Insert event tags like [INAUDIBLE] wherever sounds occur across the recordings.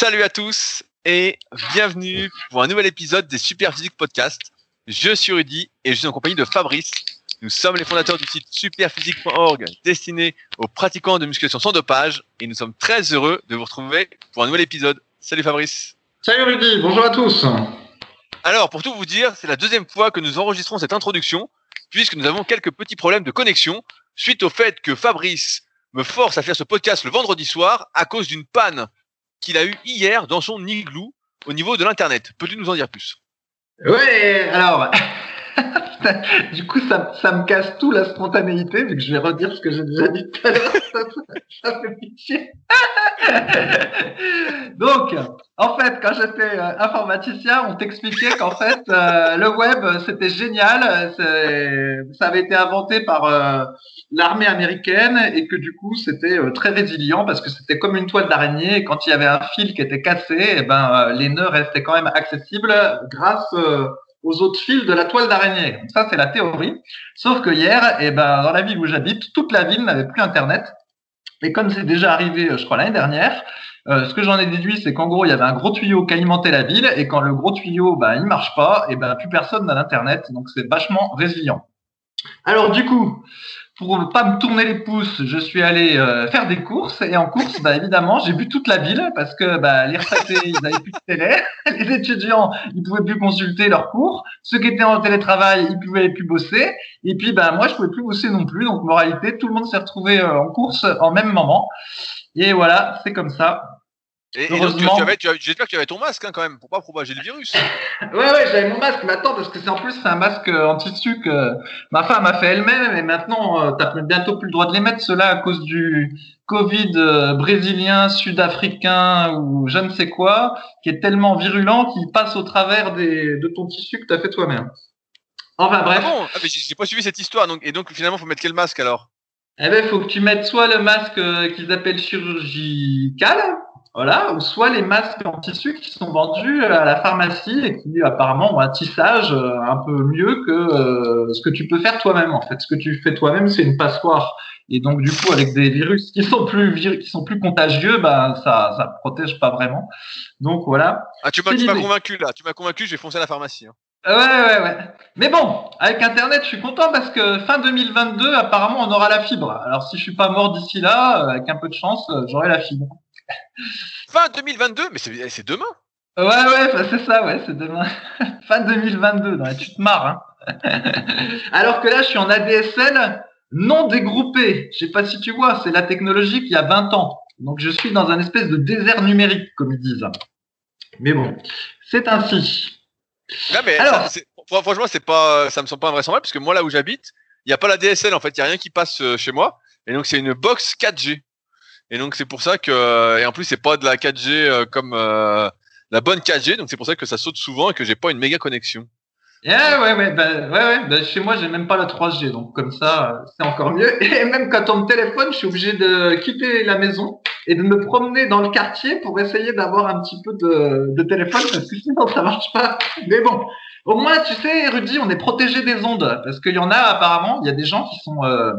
Salut à tous et bienvenue pour un nouvel épisode des Super Physique Podcast. Je suis Rudy et je suis en compagnie de Fabrice. Nous sommes les fondateurs du site superphysique.org destiné aux pratiquants de musculation sans dopage et nous sommes très heureux de vous retrouver pour un nouvel épisode. Salut Fabrice. Salut Rudy, bonjour à tous. Alors, pour tout vous dire, c'est la deuxième fois que nous enregistrons cette introduction puisque nous avons quelques petits problèmes de connexion suite au fait que Fabrice me force à faire ce podcast le vendredi soir à cause d'une panne qu'il a eue hier dans son igloo au niveau de l'Internet. Peux-tu nous en dire plus? Ouais, alors, du coup, ça, ça, me casse tout la spontanéité, vu que je vais redire ce que j'ai déjà dit tout à l'heure. [LAUGHS] ça, fait pitié. [LAUGHS] Donc, en fait, quand j'étais euh, informaticien, on t'expliquait qu'en fait, euh, le web, c'était génial. Ça avait été inventé par euh, l'armée américaine et que du coup, c'était très résilient parce que c'était comme une toile d'araignée. Et quand il y avait un fil qui était cassé, et eh ben, les nœuds restaient quand même accessibles grâce aux autres fils de la toile d'araignée. Ça, c'est la théorie. Sauf que hier, eh ben, dans la ville où j'habite, toute la ville n'avait plus Internet. Et comme c'est déjà arrivé, je crois, l'année dernière, euh, ce que j'en ai déduit, c'est qu'en gros, il y avait un gros tuyau qui alimentait la ville, et quand le gros tuyau, bah, il marche pas, et ben, plus personne n'a d'internet, donc c'est vachement résilient. Alors du coup, pour ne pas me tourner les pouces, je suis allé euh, faire des courses et en course, bah, évidemment, j'ai vu toute la ville parce que bah, les retraités, ils n'avaient plus de télé, [LAUGHS] les étudiants, ils pouvaient plus consulter leurs cours, ceux qui étaient en télétravail, ils pouvaient plus bosser, et puis bah moi, je pouvais plus bosser non plus. Donc moralité, tout le monde s'est retrouvé euh, en course en même moment. Et voilà, c'est comme ça. Et, donc, tu, avais, j'espère que tu avais ton masque hein, quand même pour pas propager le virus. [LAUGHS] ouais, ouais, j'avais mon masque. Mais attends, parce que c'est en plus c'est un masque en tissu que ma femme a fait elle-même. Et maintenant, euh, t'as bientôt plus le droit de les mettre, ceux-là, à cause du Covid euh, brésilien, sud-africain ou je ne sais quoi, qui est tellement virulent qu'il passe au travers des, de ton tissu que t'as fait toi-même. Enfin bref. Ah bon? Ah, mais j'ai pas suivi cette histoire. Donc, et donc finalement, faut mettre quel masque alors? Eh ben, faut que tu mettes soit le masque euh, qu'ils appellent chirurgical voilà, ou soit les masques en tissu qui sont vendus à la pharmacie et qui apparemment ont un tissage euh, un peu mieux que euh, ce que tu peux faire toi-même. En fait, ce que tu fais toi-même, c'est une passoire. Et donc du coup, avec des virus qui sont plus qui sont plus contagieux, bah ça ça protège pas vraiment. Donc voilà. Ah, tu m'as convaincu là. Tu m'as convaincu. Je vais foncer à la pharmacie. Hein. Ouais, ouais, ouais. Mais bon, avec Internet, je suis content parce que fin 2022, apparemment, on aura la fibre. Alors, si je suis pas mort d'ici là, euh, avec un peu de chance, j'aurai la fibre. [LAUGHS] Fin 2022, mais c'est demain. Ouais, ouais, c'est ça, ouais, c'est demain. [LAUGHS] fin 2022, tu te marres. Hein. [LAUGHS] Alors que là, je suis en ADSL non dégroupé. Je sais pas si tu vois, c'est la technologie qui a 20 ans. Donc je suis dans un espèce de désert numérique, comme ils disent. Mais bon, c'est ainsi. Non, mais Alors, ça, franchement, c'est pas, ça me semble pas invraisemblable parce que moi, là où j'habite, il n'y a pas la DSL en fait, il n'y a rien qui passe euh, chez moi. Et donc, c'est une box 4G. Et donc c'est pour ça que et en plus c'est pas de la 4G euh, comme euh, la bonne 4G, donc c'est pour ça que ça saute souvent et que j'ai pas une méga connexion. Yeah, ouais, ouais, bah, ouais, ouais. Bah, chez moi, j'ai même pas la 3G, donc comme ça, c'est encore mieux. [LAUGHS] Et même quand on me téléphone, je suis obligé de quitter la maison et de me promener dans le quartier pour essayer d'avoir un petit peu de, de téléphone, parce que sinon ça marche pas. Mais bon, au moins, tu sais, Rudy, on est protégé des ondes, parce qu'il y en a apparemment, il y a des gens qui sont euh,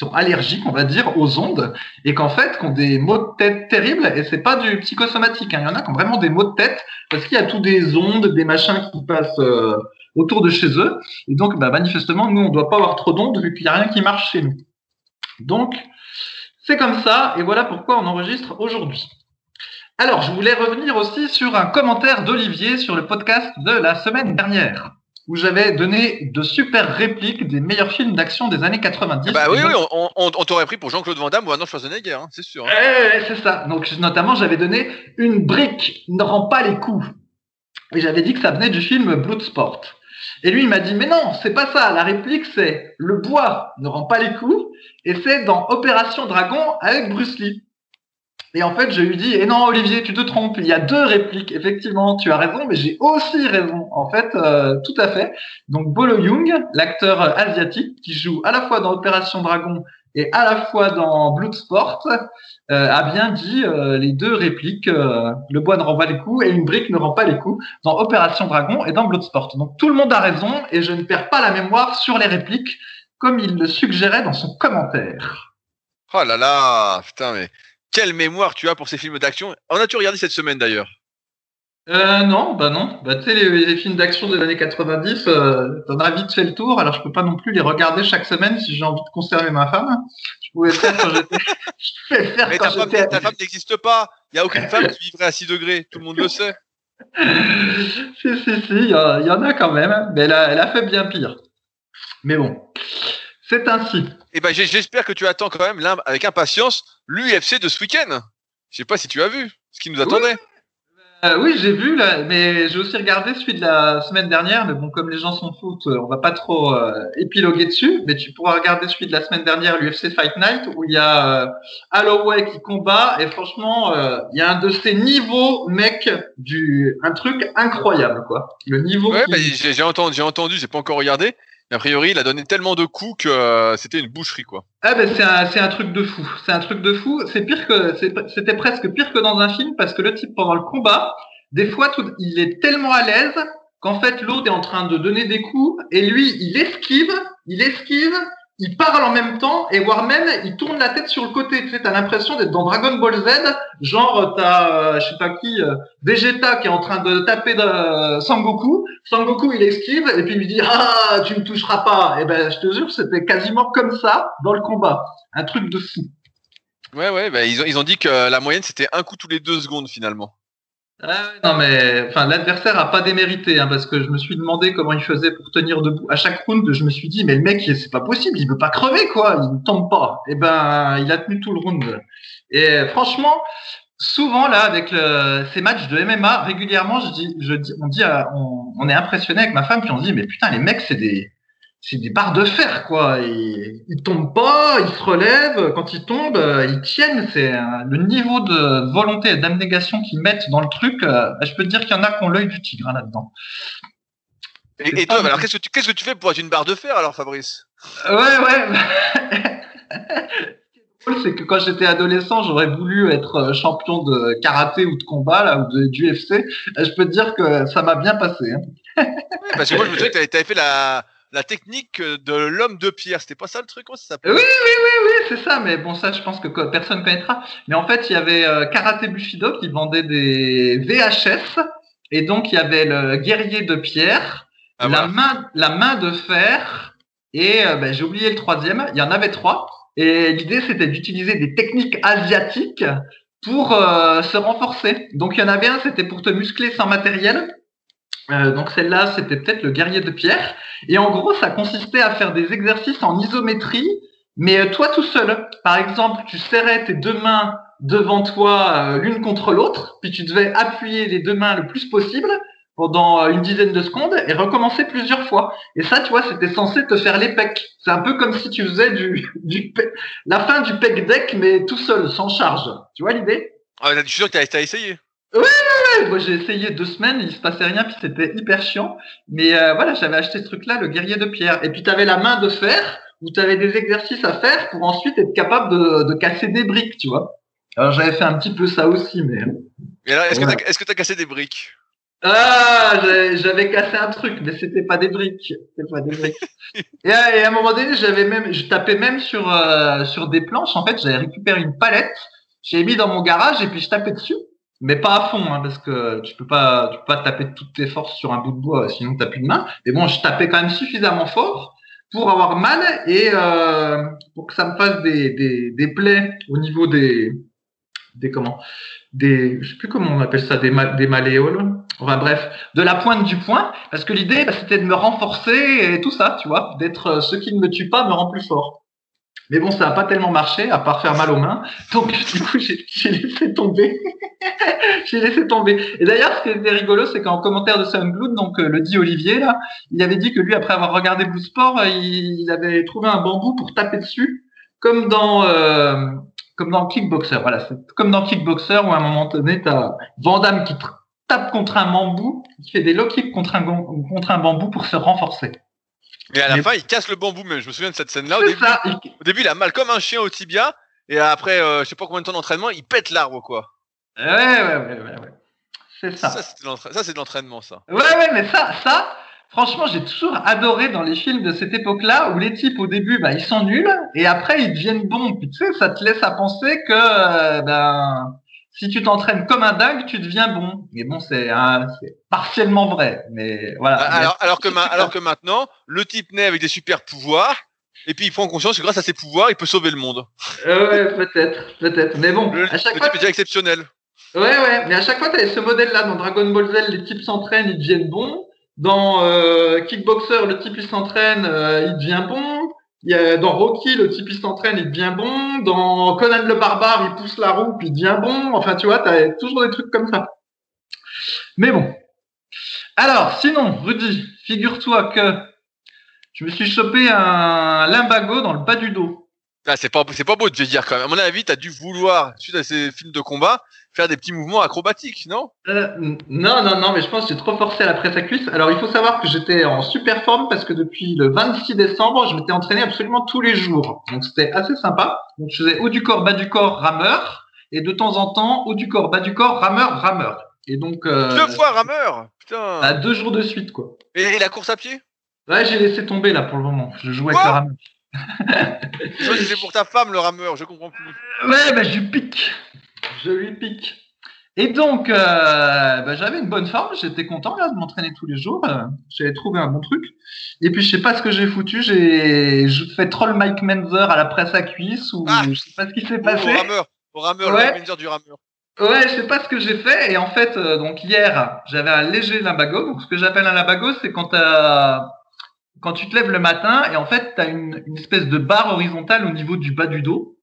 sont allergiques, on va dire, aux ondes, et qu'en fait, qui ont des maux de tête terribles, et c'est pas du psychosomatique. Hein. Il y en a qui ont vraiment des maux de tête, parce qu'il y a tous des ondes, des machins qui passent euh, autour de chez eux. Et donc, bah, manifestement, nous, on doit pas avoir trop d'ondes, vu qu'il n'y a rien qui marche chez nous. Donc, c'est comme ça, et voilà pourquoi on enregistre aujourd'hui. Alors, je voulais revenir aussi sur un commentaire d'Olivier sur le podcast de la semaine dernière où j'avais donné de super répliques des meilleurs films d'action des années 90. Bah oui, oui, on, t'aurait pris pour Jean-Claude Van Damme ou Arnold Schwarzenegger, hein, c'est sûr. Hein. c'est ça. Donc notamment, j'avais donné une brique ne rend pas les coups. Et j'avais dit que ça venait du film Bloodsport. Et lui, il m'a dit, mais non, c'est pas ça. La réplique, c'est le bois ne rend pas les coups. Et c'est dans Opération Dragon avec Bruce Lee. Et en fait, je lui dis, et eh non, Olivier, tu te trompes. Il y a deux répliques. Effectivement, tu as raison, mais j'ai aussi raison. En fait, euh, tout à fait. Donc, Bolo Young, l'acteur asiatique qui joue à la fois dans Opération Dragon et à la fois dans Bloodsport, euh, a bien dit euh, les deux répliques. le bois ne rend pas les coups et une brique ne rend pas les coups dans Opération Dragon et dans Bloodsport. Donc, tout le monde a raison et je ne perds pas la mémoire sur les répliques comme il le suggérait dans son commentaire. Oh là là, putain, mais quelle mémoire tu as pour ces films d'action? En as-tu regardé cette semaine d'ailleurs? Euh, non, bah non. Bah, tu sais, les, films d'action des années 90, euh, t'en as vite fait le tour, alors je peux pas non plus les regarder chaque semaine si j'ai envie de conserver ma femme. Je pouvais faire quand j'étais. [LAUGHS] Mais ta, femme, ta femme n'existe pas. Il n'y a aucune femme qui vivrait à 6 degrés. Tout le monde le [LAUGHS] sait. si, si, si, il y, en a quand même. Mais elle a, elle a fait bien pire. Mais bon, c'est ainsi. Eh ben, j'espère que tu attends quand même avec impatience l'UFC de ce week-end. Je sais pas si tu as vu ce qui nous attendait. Euh, oui, j'ai vu, là, mais j'ai aussi regardé celui de la semaine dernière. Mais bon, comme les gens s'en foutent, on va pas trop euh, épiloguer dessus. Mais tu pourras regarder celui de la semaine dernière, l'UFC Fight Night, où il y a euh, Holloway qui combat. Et franchement, euh, il y a un de ces niveaux, mec, du un truc incroyable, quoi. Le niveau. Ouais, bah, j'ai entendu, j'ai entendu, j'ai pas encore regardé a priori, il a donné tellement de coups que euh, c'était une boucherie, quoi. Ah ben c'est un, c'est un truc de fou. C'est un truc de fou. C'est pire que c'était presque pire que dans un film parce que le type pendant le combat, des fois, il est tellement à l'aise qu'en fait l'autre est en train de donner des coups et lui, il esquive, il esquive, il parle en même temps et voire même il tourne la tête sur le côté. Tu sais, t'as l'impression d'être dans Dragon Ball Z, genre t'as euh, je sais pas qui euh, Vegeta qui est en train de taper de, euh, Sangoku. Sangoku il esquive et puis il lui dit ah tu me toucheras pas. Et ben je te jure c'était quasiment comme ça dans le combat, un truc de fou. Ouais ouais, bah, ils ont ils ont dit que la moyenne c'était un coup tous les deux secondes finalement. Ah non mais enfin l'adversaire a pas démérité hein, parce que je me suis demandé comment il faisait pour tenir debout. À chaque round je me suis dit mais le mec c'est pas possible il veut pas crever quoi il ne tombe pas. Et eh ben il a tenu tout le round. Et franchement souvent là avec ces matchs de MMA régulièrement je dis je dis on dit on est impressionné avec ma femme puis on dit mais putain les mecs c'est des c'est des barres de fer, quoi. Ils, ils tombent pas, ils se relèvent. Quand ils tombent, euh, ils tiennent. C'est le niveau de volonté et d'abnégation qu'ils mettent dans le truc. Euh, je peux te dire qu'il y en a qui ont l'œil du tigre hein, là-dedans. Et, toi, alors qu'est-ce que, tu, qu'est-ce que tu fais pour être une barre de fer, alors, Fabrice? Ouais, ouais. [LAUGHS] c'est que quand j'étais adolescent, j'aurais voulu être euh, champion de karaté ou de combat là, ou de, d'UFC. Je peux te dire que ça m'a bien passé. Hein. parce que moi, je me souviens que tu avais fait la, la technique de l'homme de pierre. C'était pas ça le truc ça Oui, oui, oui, oui, c'est ça. Mais bon, ça, je pense que personne connaîtra. Mais en fait, il y avait euh, Karate Bushido qui vendait des VHS. Et donc, il y avait le guerrier de pierre, ah, la, main, la main de fer. Et euh, ben, j'ai oublié le troisième. Il y en avait trois. Et l'idée, c'était d'utiliser des techniques asiatiques pour euh, se renforcer. Donc, il y en avait un, c'était pour te muscler sans matériel. Euh, donc celle-là, c'était peut-être le guerrier de pierre. Et en gros, ça consistait à faire des exercices en isométrie, mais euh, toi tout seul. Par exemple, tu serrais tes deux mains devant toi euh, l'une contre l'autre, puis tu devais appuyer les deux mains le plus possible pendant une dizaine de secondes et recommencer plusieurs fois. Et ça, tu vois, c'était censé te faire les pecs. C'est un peu comme si tu faisais du, [LAUGHS] du la fin du pec deck, mais tout seul, sans charge. Tu vois l'idée? Ah, je suis sûr que tu as essayé. Oui, Moi, j'ai essayé deux semaines, il se passait rien, puis c'était hyper chiant. Mais euh, voilà, j'avais acheté ce truc-là, le guerrier de pierre. Et puis, tu avais la main de fer, où tu avais des exercices à faire pour ensuite être capable de, de casser des briques, tu vois. Alors, j'avais fait un petit peu ça aussi, mais. Et là, est-ce que tu as cassé des briques? Ah, j'avais cassé un truc, mais c'était pas des briques. C'était pas des briques. [LAUGHS] et, à, et, à, un moment donné, j'avais même, je tapais même sur euh, sur des planches. En fait, j'avais récupéré une palette, j'ai mis dans mon garage et puis je tapais dessus mais pas à fond, hein, parce que tu peux pas, tu peux pas taper toutes tes forces sur un bout de bois, sinon t'as plus de main. Mais bon, je tapais quand même suffisamment fort pour avoir mal et euh, pour que ça me fasse des, des, des plaies au niveau des, des comment, des, je sais plus comment on appelle ça, des, des malléoles. Enfin bref, de la pointe du poing, parce que l'idée, bah, c'était de me renforcer et tout ça, tu vois, d'être euh, ce qui ne me tue pas me rend plus fort. Mais bon, ça n'a pas tellement marché, à part faire mal aux mains. Donc, [LAUGHS] du coup, j'ai laissé tomber. [LAUGHS] j'ai laissé tomber. Et d'ailleurs, ce qui était rigolo, c'est qu'en commentaire de Sunblood, donc euh, le dit Olivier, là, il avait dit que lui, après avoir regardé Blue Sport, euh, il, avait trouvé un bambou pour taper dessus, comme dans, euh, comme dans Kickboxer. Voilà, c'est comme dans Kickboxer, où à un moment donné, t'as Vandame qui tape contre un bambou, qui fait des low kicks contre un, contre un bambou pour se renforcer. Et à la fin, il casse le bambou même. Je me souviens de cette scène-là. Au, début, au début, il a mal comme un chien au tibia. Et après, euh, je sais pas combien de temps d'entraînement, il pète l'arbre, quoi. Ouais, ouais, ouais, ouais. ouais. C'est ça. Ça, c'est de l'entraînement, ça. Ouais, ouais, mais ça, ça, franchement, j'ai toujours adoré dans les films de cette époque-là où les types au début, bah, ils sont nuls et après ils deviennent bons. Puis tu sais, ça te laisse à penser que euh, ben si tu t'entraînes comme un dingue, tu deviens bon. Mais bon, c'est partiellement vrai. Mais voilà. Alors, alors que, alors que maintenant, le type naît avec des super pouvoirs. Et puis il prend conscience que grâce à ses pouvoirs, il peut sauver le monde. Euh, ouais, peut-être, peut-être. Mais bon, le, à chaque le type est exceptionnel. Ouais, ouais. Mais à chaque fois, tu as ce modèle-là. Dans Dragon Ball Z, les types s'entraînent, ils deviennent bons. Dans euh, Kickboxer, le type il s'entraîne, euh, il devient bon. Il y a, dans Rocky, le type il s'entraîne, il devient bon. Dans Conan le barbare, il pousse la roue, puis il devient bon. Enfin, tu vois, t'as toujours des trucs comme ça. Mais bon. Alors, sinon, Rudy, figure-toi que je me suis chopé un limbago dans le bas du dos. Ah, c'est pas, c'est pas beau de te dire quand même. À mon avis, t'as dû vouloir, suite à ces films de combat, faire des petits mouvements acrobatiques, non? Euh, Non, non, non, mais je pense que j'ai trop forcé à la presse à cuisse. Alors, il faut savoir que j'étais en super forme parce que depuis le 26 décembre, je m'étais entraîné absolument tous les jours. Donc, c'était assez sympa. Donc, je faisais haut du corps, bas du corps, rameur. Et de temps en temps, haut du corps, bas du corps, rameur, rameur. Et donc. Euh, deux fois rameur Putain À deux jours de suite, quoi. Et, la course à pied? Ouais, j'ai laissé tomber là pour le moment. Je jouais avec le rameur. c'est pour ta femme le rameur, je comprends plus. Ouais, bah, je pique. Je lui pique. Et donc, euh, bah, j'avais une bonne forme, j'étais content là de m'entraîner tous les jours. Euh, j'avais trouvé un bon truc. Et puis, je sais pas ce que j'ai foutu. J'ai fait troll Mike Menzer à la presse à cuisse ou ah, je sais pas ce qui s'est passé. Au rameur, au rameur, ouais. Menzer du rameur. Ouais, je sais pas ce que j'ai fait. Et en fait, euh, donc hier, j'avais un léger limbago. Donc, ce que j'appelle un limbago, c'est quand tu te lèves le matin et en fait, tu as une, une, espèce de barre horizontale au niveau du bas du dos,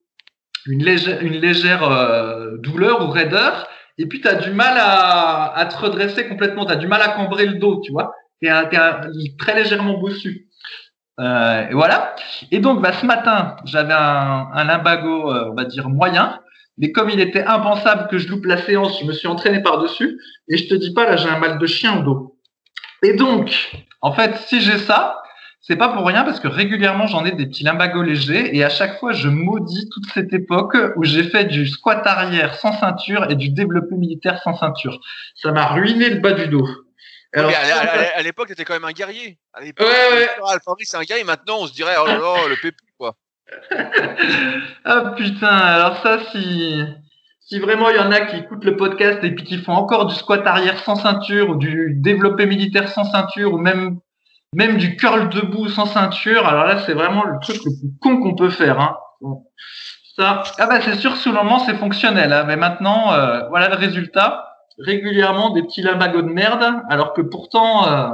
une légère, une légère euh, douleur ou raideur, et puis tu as du mal à, à, te redresser complètement, tu as du mal à cambrer le dos, tu vois, tu es, très légèrement bossu. Euh, et voilà. Et donc, bah, ce matin, j'avais un, un limbago, euh, on va dire, moyen. Mais comme il était impensable que je loupe la séance, je me suis entraîné par-dessus. Et je te dis pas, là, j'ai un mal de chien au dos. Et donc, en fait, si j'ai ça, c'est pas pour rien parce que régulièrement j'en ai des petits limbagos légers et à chaque fois je maudis toute cette époque où j'ai fait du squat arrière sans ceinture et du développé militaire sans ceinture. Ça m'a ruiné le bas du dos. Alors, à, l'époque, t'étais quand même un guerrier. À l'époque, ouais, ouais. c'est un guerrier. Maintenant, on se dirait, oh là là, le pépu, quoi. [LAUGHS] ah putain, alors ça, si, si vraiment il y en a qui écoutent le podcast et puis qui font encore du squat arrière sans ceinture ou du développé militaire sans ceinture ou même même du curl debout sans ceinture. Alors là, c'est vraiment le truc le plus con qu'on peut faire. Hein. Ça, ah bah c'est sûr, sous le moment, c'est fonctionnel. Hein. Mais maintenant, euh, voilà le résultat. Régulièrement des petits limbagos de merde, alors que pourtant, euh,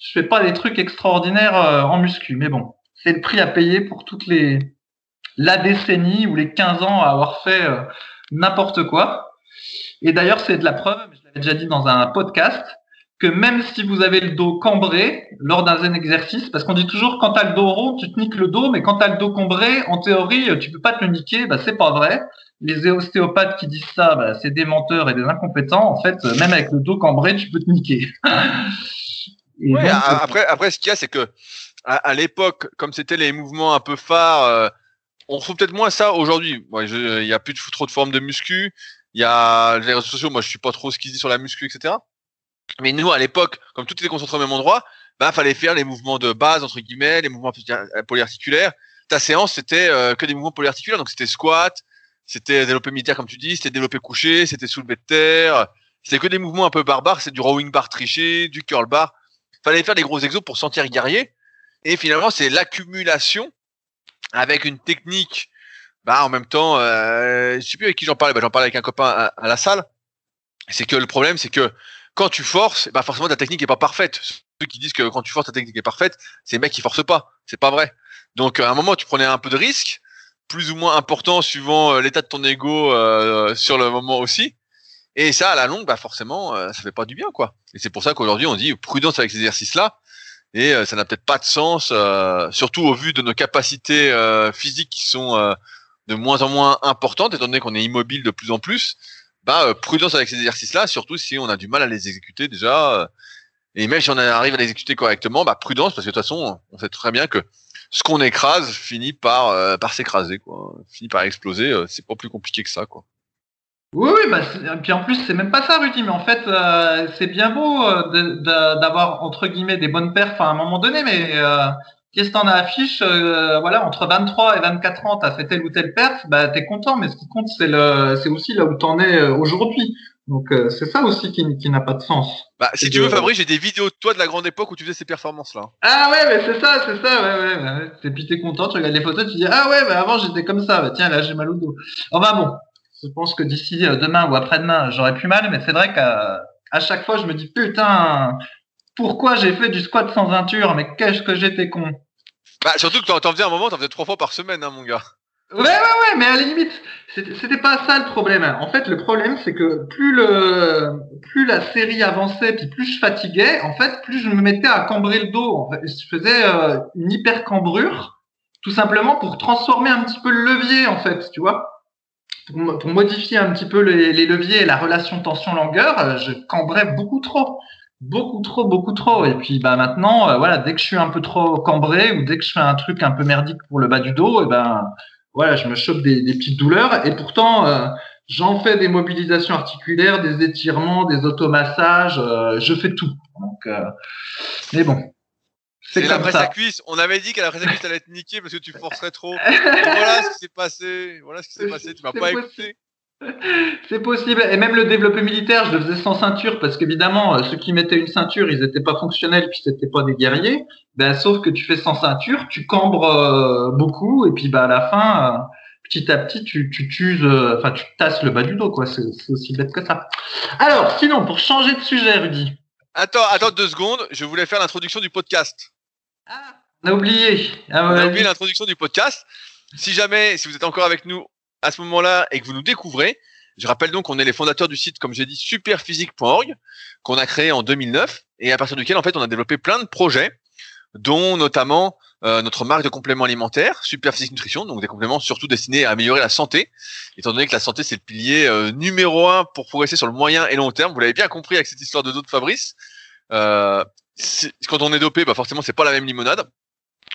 je fais pas des trucs extraordinaires euh, en muscu. Mais bon, c'est le prix à payer pour toutes les la décennie ou les 15 ans à avoir fait euh, n'importe quoi. Et d'ailleurs, c'est de la preuve, je l'avais déjà dit dans un podcast, que même si vous avez le dos cambré lors d'un exercice, parce qu'on dit toujours quand tu as le dos rond, tu te niques le dos, mais quand tu as le dos cambré, en théorie, tu peux pas te le niquer, bah c'est pas vrai. Les ostéopathes qui disent ça, bah, c'est des menteurs et des incompétents. En fait, même avec le dos cambré, tu peux te niquer. [LAUGHS] ouais, après, après, ce qu'il y a, c'est que à, l'époque, comme c'était les mouvements un peu phares, euh, on trouve peut-être moins ça aujourd'hui. Il y a plus de, trop de formes de muscu. Il y a les réseaux sociaux. Moi, je suis pas trop ce qu'ils disent sur la muscu, etc. Mais nous, à l'époque, comme tout était concentré au même endroit, bah, fallait faire les mouvements de base, entre guillemets, les mouvements polyarticulaires. Ta séance, c'était euh, que des mouvements polyarticulaires. Donc, c'était squat, c'était développé militaire, comme tu dis, c'était développé couché, c'était soulevé de terre. C'était que des mouvements un peu barbares. C'est du rowing bar triché, du curl bar. Fallait faire des gros exos pour sentir guerrier. Et finalement, c'est l'accumulation avec une technique, bah, en même temps, euh, je sais plus avec qui j'en parlais. Bah, j'en parlais avec un copain à la salle. C'est que le problème, c'est que quand tu forces, bah forcément ta technique est pas parfaite. Ceux qui disent que quand tu forces ta technique est parfaite, c'est les mecs qui forcent pas. C'est pas vrai. Donc à un moment tu prenais un peu de risque, plus ou moins important suivant euh, l'état de ton ego euh, sur le moment aussi. Et ça à la longue, bah forcément, euh, ça fait pas du bien quoi. Et c'est pour ça qu'aujourd'hui on dit prudence avec ces exercices-là. Et ça n'a peut-être pas de sens, surtout au vu de nos capacités physiques qui sont de moins en moins importantes, étant donné qu'on est immobile de plus en plus bah, euh, prudence avec ces exercices-là, surtout si on a du mal à les exécuter déjà. Euh, et même si on arrive à les exécuter correctement, bah, prudence, parce que de toute façon, on sait très bien que ce qu'on écrase finit par, euh, par s'écraser, quoi. Finit par exploser. c'est pas plus compliqué que ça, quoi. Oui, oui, bah, puis en plus, c'est même pas ça, Rudy, mais en fait, euh, c'est bien beau euh, d'avoir, entre guillemets, des bonnes perfs à un moment donné, mais euh, qu'est-ce que t'en as affiche Voilà, entre 23 et 24 ans, t'as fait telle ou telle perf, bah, t'es content, mais ce qui compte, c'est le, c'est aussi là où t'en es aujourd'hui. Donc, c'est ça aussi qui, qui n'a pas de sens. Bah, si tu veux, Fabrice, j'ai des vidéos de toi de la grande époque où tu faisais ces performances-là. Ah ouais, mais c'est ça, c'est ça, ouais, ouais. ouais. Et puis t'es content, tu regardes les photos, tu dis, ah ouais, bah avant j'étais comme ça, bah, tiens, là j'ai mal au dos. Enfin bon, je pense que d'ici euh, demain ou après-demain, j'aurai plus mal, mais c'est vrai qu'à à chaque fois, je me dis putain, pourquoi j'ai fait du squat sans ceinture Mais qu'est-ce que j'étais con Bah surtout que t'en faisais un moment, t'en faisais trois fois par semaine, hein, mon gars. Ouais, ouais, ouais, mais à la limite, c'était pas ça le problème. En fait, le problème, c'est que plus le, plus la série avançait, puis plus je fatiguais, en fait, plus je me mettais à cambrer le dos. En fait, je faisais euh, une hyper cambrure, tout simplement pour transformer un petit peu le levier, en fait, tu vois pour, modifier un petit peu les, leviers et la relation tension-longueur, euh, je cambrais beaucoup trop. Beaucoup trop, beaucoup trop. Et puis bah maintenant, euh, voilà, dès que je suis un peu trop cambré ou dès que je fais un truc un peu merdique pour le bas du dos, et ben voilà, je me chope des, petites douleurs. Et pourtant, euh, j'en fais des mobilisations articulaires, des étirements, des automassages, je fais tout. Donc, mais bon, c'est la presse à cuisse. On avait dit qu'à la presse à cuisse, t'allais être niqué parce que tu forcerais trop. voilà ce qui s'est passé. Voilà ce qui s'est [LAUGHS] passé. Tu m'as pas écouté. [LAUGHS] C'est possible. Et même le développé militaire, je le faisais sans ceinture parce qu'évidemment, euh, ceux qui mettaient une ceinture, ils n'étaient pas fonctionnels puis c'était pas des guerriers. Ben, sauf que tu fais sans ceinture, tu cambres euh, beaucoup et puis bah, à la fin, euh, petit à petit, tu, tu tues, enfin, tu tasses le bas du dos, quoi. C'est aussi bête que ça. Alors, sinon, pour changer de sujet, Rudy. Attends, attends deux secondes. Je voulais faire l'introduction du podcast. Ah, on a oublié. Ah on a oublié l'introduction du podcast. Si jamais, si vous êtes encore avec nous à ce moment-là et que vous nous découvrez, je rappelle donc qu'on est les fondateurs du site, comme j'ai dit, superphysique.org, qu'on a créé en 2009 et à partir duquel, en fait, on a développé plein de projets, dont notamment euh, notre marque de compléments alimentaires, Superphysique Nutrition, donc des compléments surtout destinés à améliorer la santé, étant donné que la santé c'est le pilier euh, numéro un pour progresser sur le moyen et long terme. Vous l'avez bien compris avec cette histoire de dos de Fabrice. Euh, quand on est dopé, bah forcément, c'est pas la même limonade.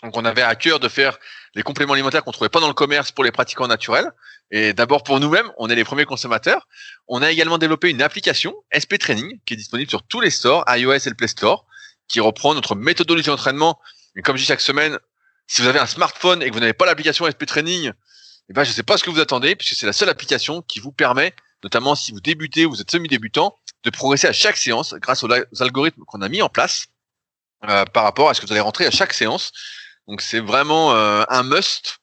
Donc, on avait à cœur de faire les compléments alimentaires qu'on trouvait pas dans le commerce pour les pratiquants naturels. Et d'abord pour nous-mêmes, on est les premiers consommateurs. On a également développé une application SP Training qui est disponible sur tous les stores, iOS et le Play Store, qui reprend notre méthodologie d'entraînement. Mais comme je dis chaque semaine, si vous avez un smartphone et que vous n'avez pas l'application SP Training, eh ben, je sais pas ce que vous attendez, puisque c'est la seule application qui vous permet, notamment si vous débutez ou vous êtes semi-débutant, de progresser à chaque séance grâce aux algorithmes qu'on a mis en place euh, par rapport à ce que vous allez rentrer à chaque séance. Donc c'est vraiment euh, un must.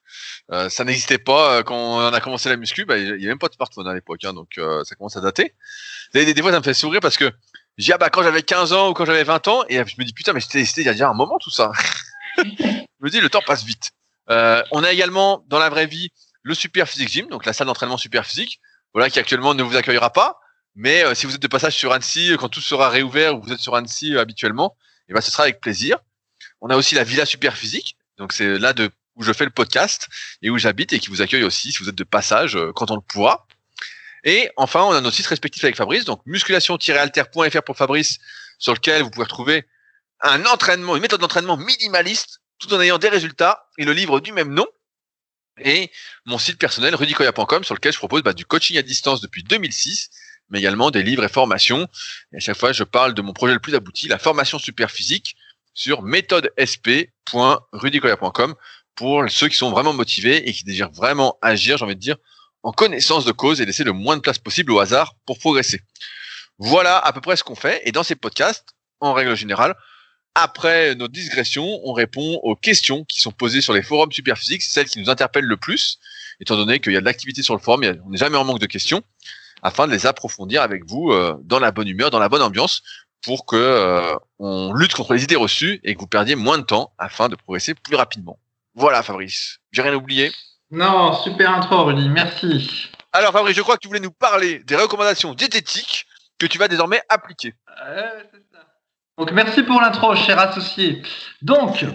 Euh, ça n'existait pas quand on a commencé la muscu. Bah, il n'y avait même pas de smartphone à l'époque, hein, donc ça commence à dater. Des, des, fois, ça me fait sourire parce que j'ai ah bah quand j'avais 15 ans ou quand j'avais 20 ans, et je me dis putain mais c'était il y a déjà un moment tout ça. [LAUGHS] je me dis le temps passe vite. on a également dans la vraie vie le Super Physique Gym, donc la salle d'entraînement Super Physique, voilà qui actuellement ne vous accueillera pas, mais si vous êtes de passage sur Annecy, quand tout sera réouvert ou vous êtes sur Annecy habituellement, et ben ce sera avec plaisir. On a aussi la Villa Super Physique, donc c'est là de où je fais le podcast et où j'habite et qui vous accueille aussi si vous êtes de passage euh, quand on le pourra. Et enfin, on a nos sites respectifs avec Fabrice, donc musculation-alter.fr pour Fabrice, sur lequel vous pouvez retrouver un entraînement, une méthode d'entraînement minimaliste, tout en ayant des résultats, et le livre du même nom. Et mon site personnel, rudicoya.com, sur lequel je propose bah, du coaching à distance depuis 2006 mais également des livres et formations. Et à chaque fois, je parle de mon projet le plus abouti, la formation super physique, sur méthodesp.rudicoya.com pour ceux qui sont vraiment motivés et qui désirent vraiment agir, j'ai envie de dire, en connaissance de cause et laisser le moins de place possible au hasard pour progresser. Voilà à peu près ce qu'on fait. Et dans ces podcasts, en règle générale, après nos digressions, on répond aux questions qui sont posées sur les forums superphysiques, celles qui nous interpellent le plus, étant donné qu'il y a de l'activité sur le forum, on n'est jamais en manque de questions afin de les approfondir avec vous euh, dans la bonne humeur, dans la bonne ambiance, pour que euh, on lutte contre les idées reçues et que vous perdiez moins de temps afin de progresser plus rapidement. Voilà, Fabrice. J'ai rien oublié. Non, super intro, Rudy. Merci. Alors, Fabrice, je crois que tu voulais nous parler des recommandations diététiques que tu vas désormais appliquer. c'est ça. Donc, merci pour l'intro, cher associé. Donc,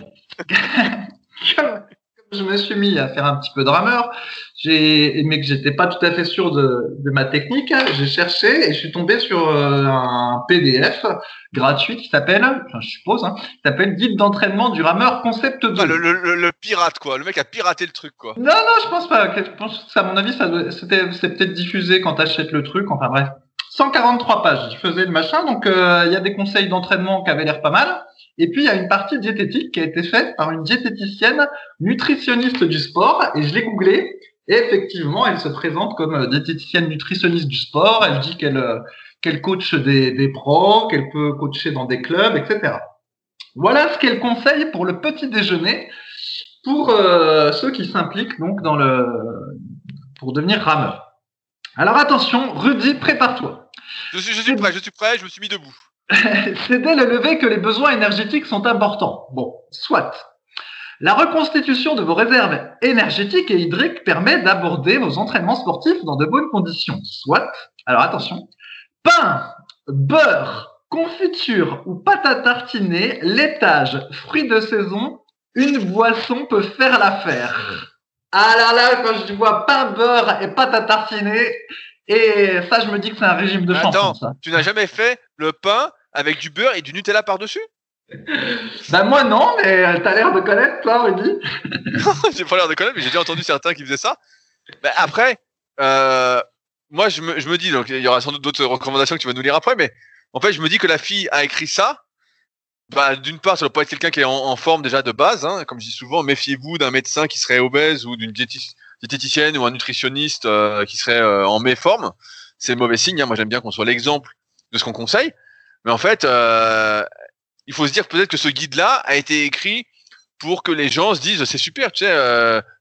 comme [LAUGHS] je me suis mis à faire un petit peu de rameur, j'ai, mais que j'étais pas tout à fait sûr de, de ma technique, j'ai cherché et je suis tombé sur euh, un PDF gratuit qui s'appelle, enfin, je suppose, hein, qui s'appelle Guide d'entraînement du rameur concept 2. Ah, le, le, le, pirate, quoi. Le mec a piraté le truc, quoi. Non, non, je pense pas. Je pense que, à mon avis, ça c'était, c'est peut-être diffusé quand t'achètes le truc. Enfin bref. 143 pages. Je faisais le machin, donc euh, il y a des conseils d'entraînement qui avaient l'air pas mal. Et puis il y a une partie diététique qui a été faite par une diététicienne nutritionniste du sport. Et je l'ai googlé. Et effectivement, elle se présente comme euh, diététicienne nutritionniste du sport. Elle dit qu'elle euh, qu'elle coach des, des pros, qu'elle peut coacher dans des clubs, etc. Voilà ce qu'elle conseille pour le petit déjeuner pour ceux qui s'impliquent donc dans le pour devenir rameur. Alors attention, Rudy, prépare-toi. Je suis, je suis prêt, je suis prêt, je me suis mis debout. [LAUGHS] C'est dès le lever que les besoins énergétiques sont importants. Bon, soit. La reconstitution de vos réserves énergétiques et hydriques permet d'aborder vos entraînements sportifs dans de bonnes conditions. Soit. Alors attention. Pain, beurre, confiture ou pâte à tartiner, laitage, fruits de saison, une boisson peut faire l'affaire. Ah là là, quand je vois pain, beurre et pâte à tartiner, et ça, je me dis que c'est un régime de chance. Attends, tu n'as jamais fait le pain avec du beurre et du Nutella par-dessus [LAUGHS] Bah moi non, mais t'as l'air de connaître, toi, Rudy. [LAUGHS] j'ai pas l'air de connaître, mais j'ai déjà entendu certains qui faisaient ça. Bah, après, euh, moi je me, je me dis, donc il y aura sans doute d'autres recommandations que tu vas nous lire après, mais en fait je me dis que la fille a écrit ça. Bah, d'une part, ça doit pas être quelqu'un qui est en, forme déjà de base, hein. comme je dis souvent, méfiez-vous d'un médecin qui serait obèse ou d'une diététicienne diététicienne ou un nutritionniste euh, qui serait euh, en méforme, c'est mauvais signe. Hein. Moi, j'aime bien qu'on soit l'exemple de ce qu'on conseille. Mais en fait, euh, il faut se dire peut-être que ce guide-là a été écrit pour que les gens se disent c'est super. Tu sais,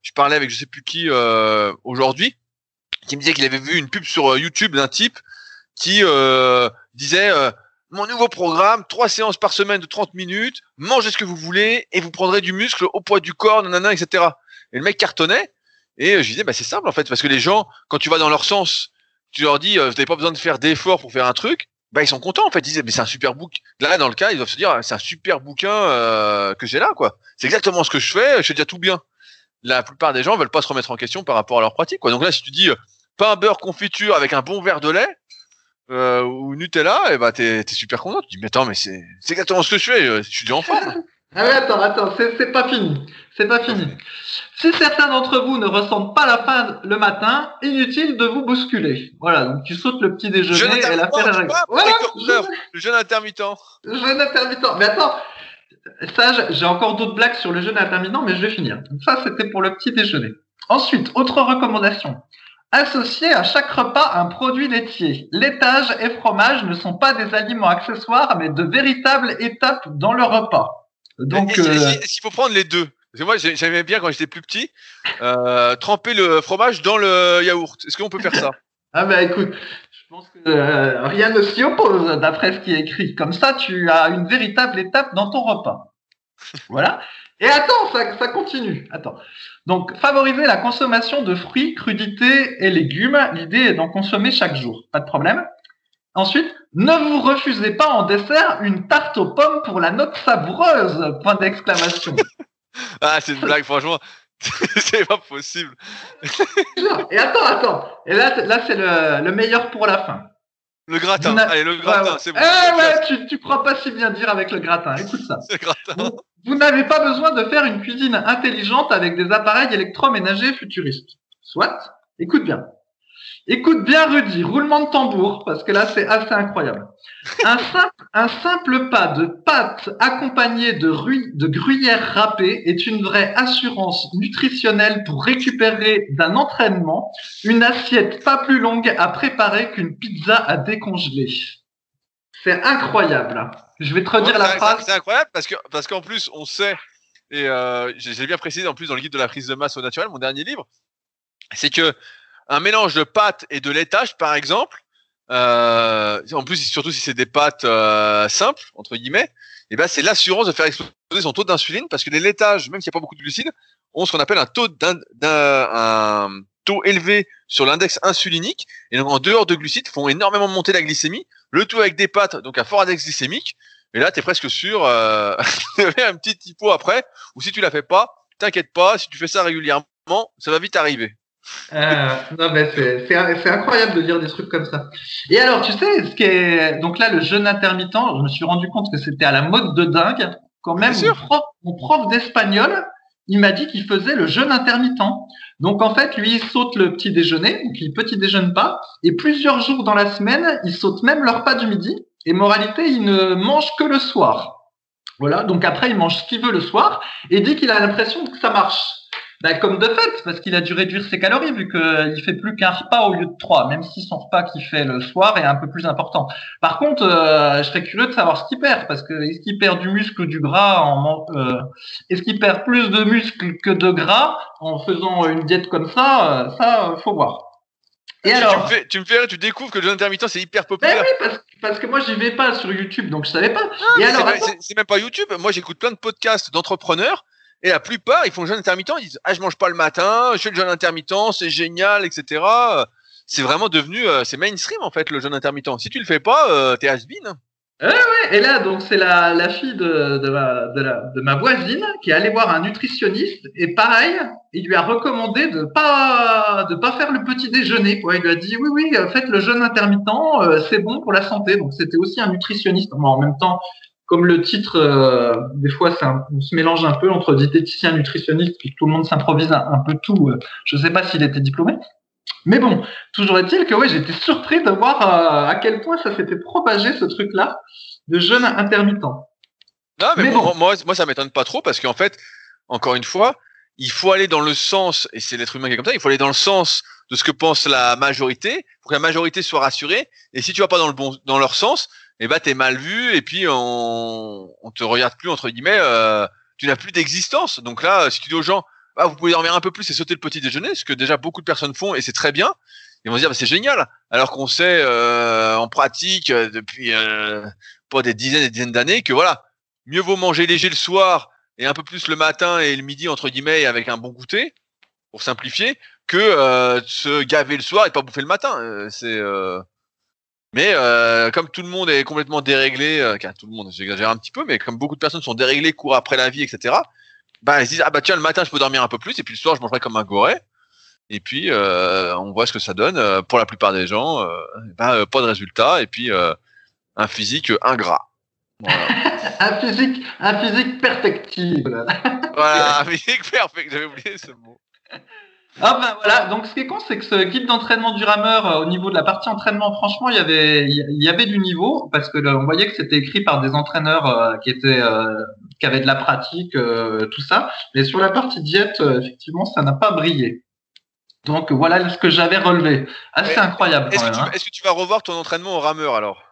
je parlais avec je sais plus qui aujourd'hui, qui me disait qu'il avait vu une pub sur YouTube d'un type qui disait mon nouveau programme, trois séances par semaine de 30 minutes, mangez ce que vous voulez et vous prendrez du muscle au poids du corps, nanana, etc. Et le mec cartonnait. Et euh, je disais, bah, c'est simple en fait, parce que les gens, quand tu vas dans leur sens, tu leur dis, euh, vous pas besoin de faire d'efforts pour faire un truc, bah ils sont contents en fait. Ils disent, mais c'est un super bouquin. Là, dans le cas, ils doivent se dire, c'est un super bouquin euh, que j'ai là, quoi. C'est exactement ce que je fais, je fais déjà tout bien. La plupart des gens veulent pas se remettre en question par rapport à leur pratique, quoi. Donc là, si tu dis pain, beurre, confiture avec un bon verre de lait ou Nutella, et eh bah t'es es super content. Tu dis, mais attends, mais c'est exactement ce que je fais. Je suis déjà en forme. [LAUGHS] Ah ouais, attends, attends, c'est pas fini. C'est pas fini. Si certains d'entre vous ne ressentent pas la faim le matin, inutile de vous bousculer. Voilà, donc tu sautes le petit déjeuner et la faire ouais, Le jeûne intermittent. Le jeûne intermittent. Mais attends, ça, j'ai encore d'autres blagues sur le jeûne intermittent, mais je vais finir. Ça, c'était pour le petit déjeuner. Ensuite, autre recommandation. Associer à chaque repas un produit laitier. Laitage et fromage ne sont pas des aliments accessoires, mais de véritables étapes dans le repas. Donc, euh, il faut prendre les deux. Moi, j'aimais bien quand j'étais plus petit, euh, tremper le fromage dans le yaourt. Est-ce qu'on peut faire ça? [LAUGHS] Ah bah écoute, je pense que euh, rien ne s'y oppose d'après ce qui est écrit. Comme ça, tu as une véritable étape dans ton repas. [LAUGHS] voilà. Et attends, ça, ça continue. Attends. Donc, favoriser la consommation de fruits, crudités et légumes. L'idée est d'en consommer chaque jour. Pas de problème. Ensuite, ne vous refusez pas en dessert une tarte aux pommes pour la note savoureuse Point d'exclamation. [LAUGHS] ah, c'est une blague, franchement. [LAUGHS] c'est pas possible. Et attends, attends. Et là, là c'est le, meilleur pour la fin. Le gratin. Allez, le gratin, c'est bon. Eh ouais, tu, tu crois pas si bien dire avec le gratin. Écoute ça. [LAUGHS] Le gratin. vous n'avez pas besoin de faire une cuisine intelligente avec des appareils électroménagers futuristes. Soit, écoute bien. Écoute bien Rudy, roulement de tambour, parce que là c'est assez incroyable. Un [LAUGHS] simple, un simple pas de pâte accompagné de, de gruyère râpée est une vraie assurance nutritionnelle pour récupérer d'un entraînement une assiette pas plus longue à préparer qu'une pizza à décongeler. C'est incroyable. Je vais te redire la phrase. C'est incroyable parce que parce qu'en plus on sait et euh, j'ai bien précisé en plus dans le guide de la prise de masse au naturel, mon dernier livre, c'est que un mélange de pâtes et de laitage, par exemple, euh, en plus surtout si c'est des pâtes euh, simples entre guillemets, et eh ben c'est l'assurance de faire exploser son taux d'insuline parce que les laitages, même s'il n'y a pas beaucoup de glucides, ont ce qu'on appelle un taux d'un un taux élevé sur l'index insulinique et donc en dehors de glucides font énormément monter la glycémie. Le tout avec des pâtes donc un fort index glycémique. Et là, tu es presque sûr euh, un petit typo après, ou si tu la fais pas, t'inquiète pas, si tu fais ça régulièrement, ça va vite arriver. Euh, non, mais c'est incroyable de dire des trucs comme ça. Et alors, tu sais, ce qui est donc là le jeûne intermittent, je me suis rendu compte que c'était à la mode de dingue. Quand même, mon prof, mon prof d'espagnol, il m'a dit qu'il faisait le jeûne intermittent. Donc en fait, lui, il saute le petit déjeuner, donc il petit déjeune pas, et plusieurs jours dans la semaine, il saute même leur repas du midi. Et moralité, il ne mange que le soir. Voilà, donc après, il mange ce qu'il veut le soir et dit qu'il a l'impression que ça marche. Ben, comme de fait, parce qu'il a dû réduire ses calories vu qu'il fait plus qu'un repas au lieu de trois, même si son repas qu'il fait le soir est un peu plus important. Par contre, euh, je serais curieux de savoir ce qu'il perd, parce que est-ce qu'il perd du muscle ou du gras en euh, est-ce qu'il perd plus de muscle que de gras en faisant une diète comme ça euh, Ça, faut voir. Et tu, alors, tu me, fais, tu me fais, tu découvres que le jeûne intermittent c'est hyper populaire. Ben oui, parce, que moi j'y vais pas sur YouTube, donc je savais pas. et alors, c'est même pas YouTube. Moi j'écoute plein de podcasts d'entrepreneurs et la plupart, ils font le jeûne intermittent, ils disent Ah, je mange pas le matin, je fais le jeûne intermittent, c'est génial, etc. C'est vraiment devenu, euh, c'est mainstream en fait, le jeûne intermittent. Si tu le fais pas, euh, t'es has-been. Ouais, ouais, et là, donc, c'est la, la fille de, de, ma, la, de ma voisine qui est allée voir un nutritionniste et pareil, il lui a recommandé de pas, de pas faire le petit déjeuner. Il lui a dit, oui, oui, faites le jeûne intermittent, euh, c'est bon pour la santé. Donc, c'était aussi un nutritionniste. en même temps, comme le titre, euh, des fois, un, on se mélange un peu entre diététicien, nutritionniste, puis tout le monde s'improvise un, peu tout. Euh, je ne sais pas s'il était diplômé. Mais bon, toujours est-il que ouais, j'étais surpris de voir euh, à quel point ça s'était propagé, ce truc-là, de jeûne intermittent. Non, mais, bon. moi, moi, ça m'étonne pas trop parce qu'en fait, encore une fois, il faut aller dans le sens, et c'est l'être humain qui est comme ça, il faut aller dans le sens de ce que pense la majorité pour que la majorité soit rassurée. Et si tu vas pas dans le bon, dans leur sens, eh ben t'es mal vu et puis on, on te regarde plus entre guillemets, euh, tu n'as plus d'existence. Donc là, si tu dis aux gens, ah, vous pouvez dormir un peu plus et sauter le petit déjeuner, ce que déjà beaucoup de personnes font et c'est très bien. Ils vont se dire, bah, c'est génial. Alors qu'on sait euh, en pratique euh, depuis pas des dizaines et des dizaines d'années que voilà, mieux vaut manger léger le soir et un peu plus le matin et le midi entre guillemets avec un bon goûter pour simplifier que se gaver le soir et pas bouffer le matin. c'est mais euh, comme tout le monde est complètement déréglé, euh, tout le monde, j'exagère un petit peu, mais comme beaucoup de personnes sont déréglées, courent après la vie, etc. Bah ils se disent ah bah tiens le matin je peux dormir un peu plus et puis le soir je mangerai comme un goret. Et puis euh, on voit ce que ça donne. Pour la plupart des gens, bah, pas de résultat et puis un physique ingrat. Voilà. [LAUGHS] un physique, un physique perfectible. voilà, un physique [LAUGHS] perfect. J'avais oublié ce mot. Ah ben voilà, donc ce qui est con, c'est que ce guide d'entraînement du rameur, euh, au niveau de la partie entraînement, franchement, il y avait, il y avait du niveau, parce que on voyait que c'était écrit par des entraîneurs euh, qui étaient, euh, qui avaient de la pratique, tout ça. Mais sur la partie diète, effectivement, ça n'a pas brillé. Donc voilà ce que j'avais relevé. Assez incroyable. Est-ce que, hein. est que, tu vas revoir ton entraînement au rameur alors?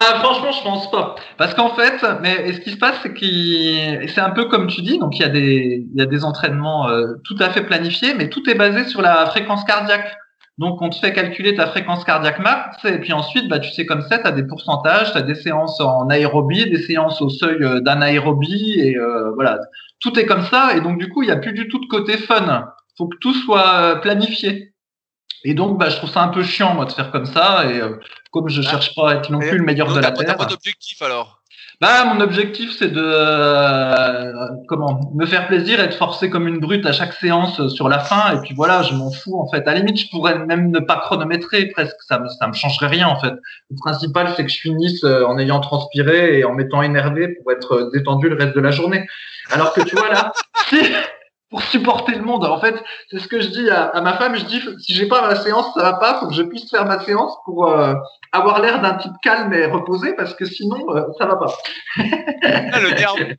Ah, franchement, je pense pas. Parce qu'en fait, mais ce qui se passe, c'est que c'est un peu comme tu dis, donc il y a des, il y a des entraînements euh, tout à fait planifiés, mais tout est basé sur la fréquence cardiaque. Donc, on te fait calculer ta fréquence cardiaque max, et puis ensuite, bah, tu sais comme ça, tu as des pourcentages, tu as des séances en aérobie, des séances au seuil euh, d'anaérobie, et euh, voilà. Tout est comme ça, et donc du coup, il n'y a plus du tout de côté fun. faut que tout soit planifié. Et donc, bah, je trouve ça un peu chiant, moi, de faire comme ça. Et euh, comme je ah. cherche pas à être non plus le meilleur de la terre. pas d'objectif alors? Bah, mon objectif, c'est de euh, comment? Me faire plaisir et de forcer comme une brute à chaque séance euh, sur la fin. Et puis voilà, je m'en fous en fait. À la limite, je pourrais même ne pas chronométrer presque. Ça me ça me changerait rien en fait. Le principal, c'est que je finisse en ayant transpiré et en m'étant énervé pour être détendu le reste de la journée. Alors que tu vois là, [LAUGHS] si pour supporter le monde. En fait, c'est ce que je dis à, ma femme. Je dis, si j'ai pas ma séance, ça va pas. Faut que je puisse faire ma séance pour euh, avoir l'air d'un type calme et reposé, parce que sinon, euh, ça va pas. Ah, le terme.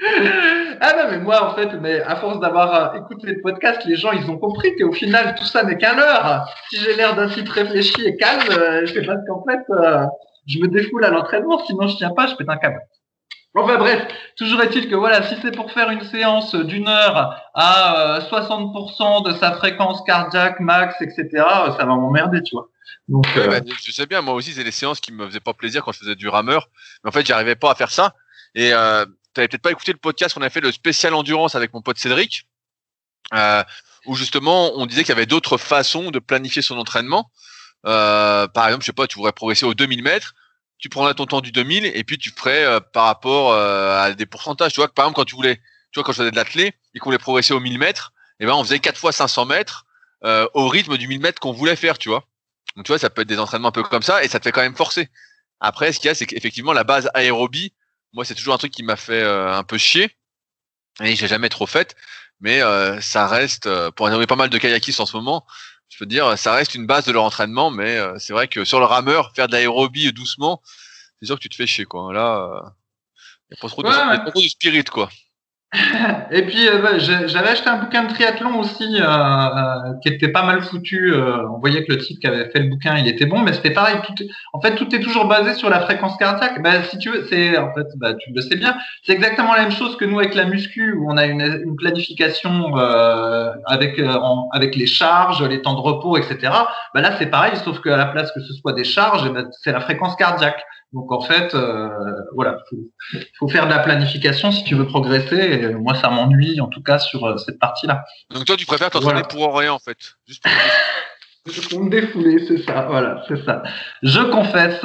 [LAUGHS] ah non, mais moi, en fait, mais à force d'avoir euh, écouté le podcast, les gens, ils ont compris qu'au final, tout ça n'est qu'un leurre. Si j'ai l'air d'un type réfléchi et calme, je sais pas qu'en fait, je me défoule à l'entraînement, sinon je tiens pas, je pète un câble. Enfin bref, toujours est-il que voilà, si c'est pour faire une séance d'une heure à 60% euh, de sa fréquence cardiaque max, etc., ça va m'emmerder, tu vois. Donc, euh, bah, je sais bien, moi aussi, c'est des séances qui me faisaient pas plaisir quand je faisais du rameur. Mais en fait, j'arrivais pas à faire ça. Et euh, tu n'avais peut-être pas écouté le podcast qu'on a fait, le spécial endurance avec mon pote Cédric, euh, où justement, on disait qu'il y avait d'autres façons de planifier son entraînement. par exemple, je sais pas, tu voudrais progresser aux 2000 mètres tu prendrais ton temps du 2000 et puis tu ferais euh, par rapport euh, à des pourcentages. Tu vois, que, par exemple, quand tu voulais, tu vois, quand je faisais de l'athlé et qu'on voulait progresser au 1000 mètres, eh ben, on faisait 4 fois 500 mètres euh, au rythme du 1000 mètres qu'on voulait faire, tu vois. Donc, tu vois, ça peut être des entraînements un peu comme ça et ça te fait quand même forcer. Après, ce qu'il y a, c'est qu'effectivement, la base aérobie, moi, c'est toujours un truc qui m'a fait un peu chier et j'ai jamais trop fait. Mais ça reste, pour avoir pas mal de kayakistes en ce moment, je peux dire, ça reste une base de leur entraînement, mais euh, c'est vrai que sur le rameur, faire de l'aérobie doucement, c'est sûr que tu te fais chier, quoi. Là, il n'y a pas trop, de, spirit, quoi. [LAUGHS] Et puis euh, bah, j'avais acheté un bouquin de triathlon aussi euh, euh, qui était pas mal foutu. on voyait que le type qui avait fait le bouquin, il était bon, mais c'était pareil. En fait, tout est toujours basé sur la fréquence cardiaque. Bah, si tu veux, c'est en fait, bah, tu le sais bien, c'est exactement la même chose que nous avec la muscu où on a une, une planification avec avec les charges, les temps de repos, etc. Bah là, c'est pareil, sauf qu'à la place que ce soit des charges, eh ben, c'est la fréquence cardiaque. Donc en fait, euh, voilà, faut, faut faire de la planification si tu veux progresser. Et moi, ça m'ennuie en tout cas sur euh, cette partie-là. Donc toi, tu préfères t'entraîner pour rien en fait, juste pour, [LAUGHS] me défouler, c'est ça. Voilà, c'est ça. Je confesse.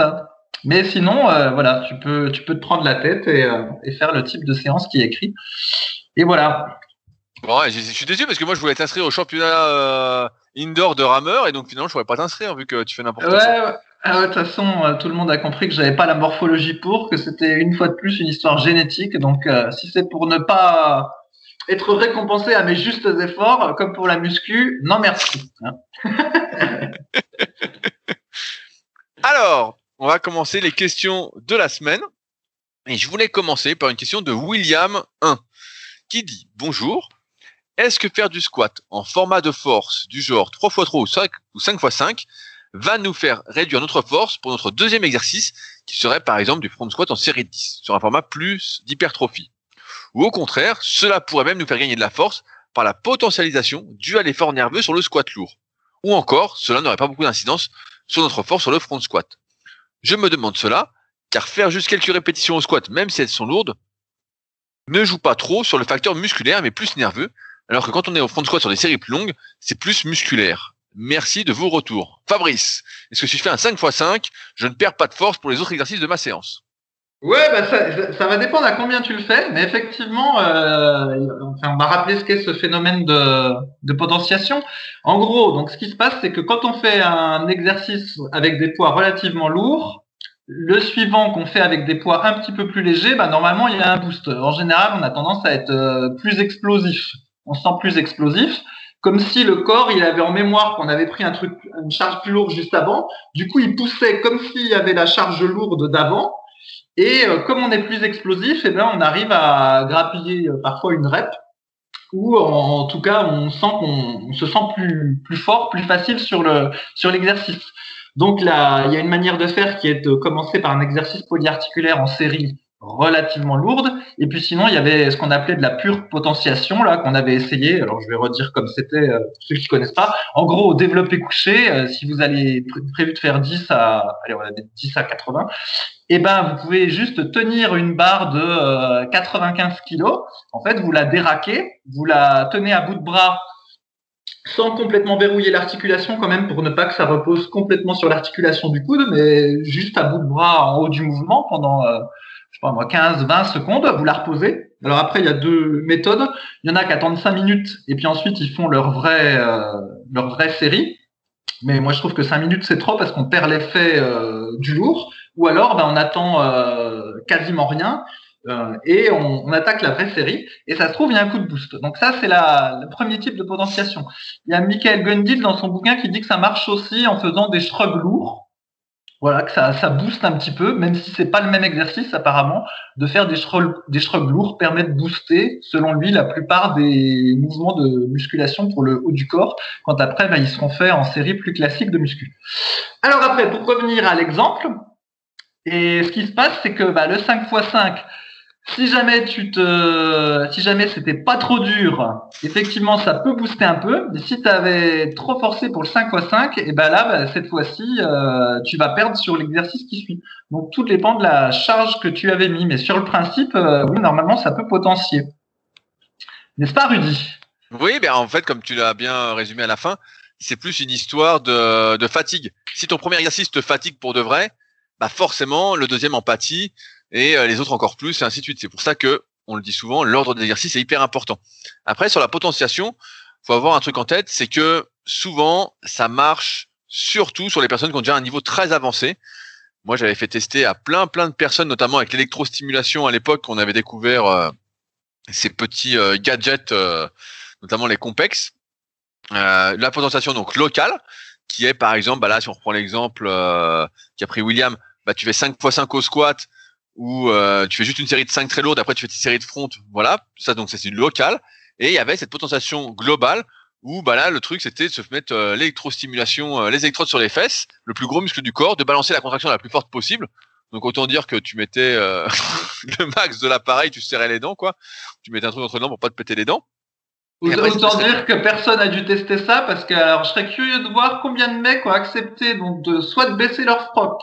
Mais sinon, euh, voilà, tu peux, tu peux te prendre la tête et, et, faire le type de séance qui est écrit. Et voilà. Bon, je suis déçu parce que moi, je voulais t'inscrire au championnat indoor de rameur et donc finalement, je pourrais pas t'inscrire vu que tu fais n'importe quoi. Ah de toute façon, euh, tout le monde a compris que j'avais pas la morphologie pour, que c'était une fois de plus une histoire génétique. Donc, euh, si c'est pour ne pas être récompensé à mes justes efforts, comme pour la muscu, non merci. [LAUGHS] Alors, on va commencer les questions de la semaine. Et je voulais commencer par une question de William 1, qui dit Bonjour, est-ce que faire du squat en format de force du genre 3x3 ou 5, ou 5x5 va nous faire réduire notre force pour notre deuxième exercice, qui serait par exemple du front squat en série de 10, sur un format plus d'hypertrophie. Ou au contraire, cela pourrait même nous faire gagner de la force par la potentialisation due à l'effort nerveux sur le squat lourd. Ou encore, cela n'aurait pas beaucoup d'incidence sur notre force sur le front squat. Je me demande cela, car faire juste quelques répétitions au squat, même si elles sont lourdes, ne joue pas trop sur le facteur musculaire, mais plus nerveux, alors que quand on est au front squat sur des séries plus longues, c'est plus musculaire. Merci de vos retours. Fabrice, est-ce que si je fais un 5x5, je ne perds pas de force pour les autres exercices de ma séance Ouais, bah ça, va dépendre à combien tu le fais, mais effectivement, euh, on va rappeler ce qu'est ce phénomène de, de potentiation. En gros, donc ce qui se passe, c'est que quand on fait un exercice avec des poids relativement lourds, le suivant qu'on fait avec des poids un petit peu plus légers, bah, normalement il y a un boost. En général, on a tendance à être euh, plus explosif. On se sent plus explosif comme si le corps, il avait en mémoire qu'on avait pris un truc, une charge plus lourde juste avant. Du coup, il poussait comme s'il y avait la charge lourde d'avant. Et euh, comme on est plus explosif, eh ben, on arrive à grappiller euh, parfois une rep. Ou en, tout cas, on sent qu'on se sent plus, plus fort, plus facile sur le sur l'exercice. Donc là, il y a une manière de faire qui est de commencer par un exercice polyarticulaire en série relativement lourde. Et puis sinon, il y avait ce qu'on appelait de la pure potentiation, là, qu'on avait essayé. Alors, je vais redire comme c'était, euh, pour ceux qui connaissent pas. En gros, développer couché, euh, si vous allez prévu de faire 10 à, allez, on a 10 à 80, et eh ben, vous pouvez juste tenir une barre de 95 euh, kilos. En fait, vous la déraquez, vous la tenez à bout de bras sans complètement verrouiller l'articulation quand même pour ne pas que ça repose complètement sur l'articulation du coude, mais juste à bout de bras en haut du mouvement pendant sais pas moi, 15, 20 secondes, vous la reposez. Alors après, il y a deux méthodes. Il y en a qui attendent 5 minutes et puis ensuite ils font leur vraie, euh, leur vraie série. Mais moi, je trouve que 5 minutes, c'est trop parce qu'on perd l'effet euh, du lourd. Ou alors, ben, on attend euh, quasiment rien et on, on, attaque la vraie série. Et ça se trouve, il y a un coup de boost. Donc ça, c'est le premier type de potentiation. Il y a Michael Gundil dans son bouquin qui dit que ça marche aussi en faisant des shrugs lourds voilà, que ça, ça booste un petit peu, même si c'est pas le même exercice apparemment, de faire des shrugs, des shrugs lourds permet de booster, selon lui, la plupart des mouvements de musculation pour le haut du corps, quand après, bah, ils seront faits en série plus classique de muscu. Alors après, pour revenir à l'exemple, et ce qui se passe, c'est que bah, le 5x5, si jamais tu te, si jamais c'était pas trop dur, effectivement, ça peut booster un peu. Mais si tu avais trop forcé pour le 5 x 5, et ben là, bah, cette fois-ci, euh, tu vas perdre sur l'exercice qui suit. Donc tout dépend de la charge que tu avais mis. Mais sur le principe, euh, oui, normalement, ça peut potentier. N'est-ce pas, Rudy? Oui, ben en fait, comme tu l'as bien résumé à la fin, c'est plus une histoire de, de fatigue. Si ton premier exercice te fatigue pour de vrai, bah forcément le deuxième empathie et les autres encore plus, et ainsi de suite. C'est pour ça que on le dit souvent, l'ordre d'exercice est hyper important. Après, sur la potentiation, faut avoir un truc en tête, c'est que souvent, ça marche surtout sur les personnes qui ont déjà un niveau très avancé. Moi, j'avais fait tester à plein, plein de personnes, notamment avec l'électrostimulation à l'époque, on avait découvert euh, ces petits euh, gadgets, euh, notamment les Compex. la potentiation donc locale, qui est par exemple, bah là, si on reprend l'exemple qu'a pris William, bah, tu fais 5 x 5 au squat, ou tu fais juste une série de 5 très lourdes, après tu fais une série de front, voilà, ça donc c'est une locale. Et il y avait cette potentiation globale où bah là le truc c'était de se mettre euh, l'électrostimulation, euh, les électrodes sur les fesses, le plus gros muscle du corps, de balancer la contraction la plus forte possible. Donc autant dire que tu mettais euh, [LAUGHS] le max de l'appareil, tu serrais les dents quoi. Tu mettais un truc entre les dents pour pas te péter les dents. autant dire que personne a dû tester ça parce que alors je serais curieux de voir combien de mecs ont accepté donc de soit de baisser leur froc,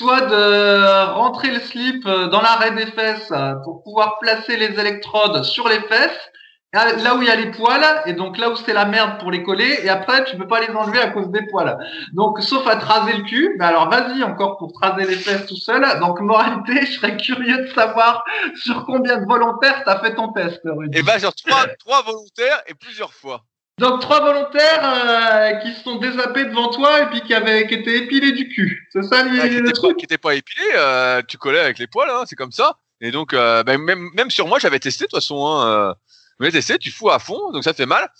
soit de rentrer le slip dans l'arrêt des fesses pour pouvoir placer les électrodes sur les fesses là où il y a les poils, et donc là où c'est la merde pour les coller, et après tu peux pas les enlever à cause des poils. Donc sauf à te raser le cul, mais alors vas-y encore pour te raser les fesses tout seul. Donc moralité, je serais curieux de savoir sur combien de volontaires t'as fait ton test, Rudy. Eh ben trois, trois volontaires et plusieurs fois. Donc trois volontaires euh, qui se sont désappés devant toi et puis qui avaient qui étaient épilés du cul. C'est ça le, qui truc Qui n'étaient pas épilés, euh, tu collais avec les poils, hein, c'est comme ça. Et donc euh, ben, même, même sur moi j'avais testé de toute façon. Hein, mais t'essaies, tu fous à fond, donc ça fait mal.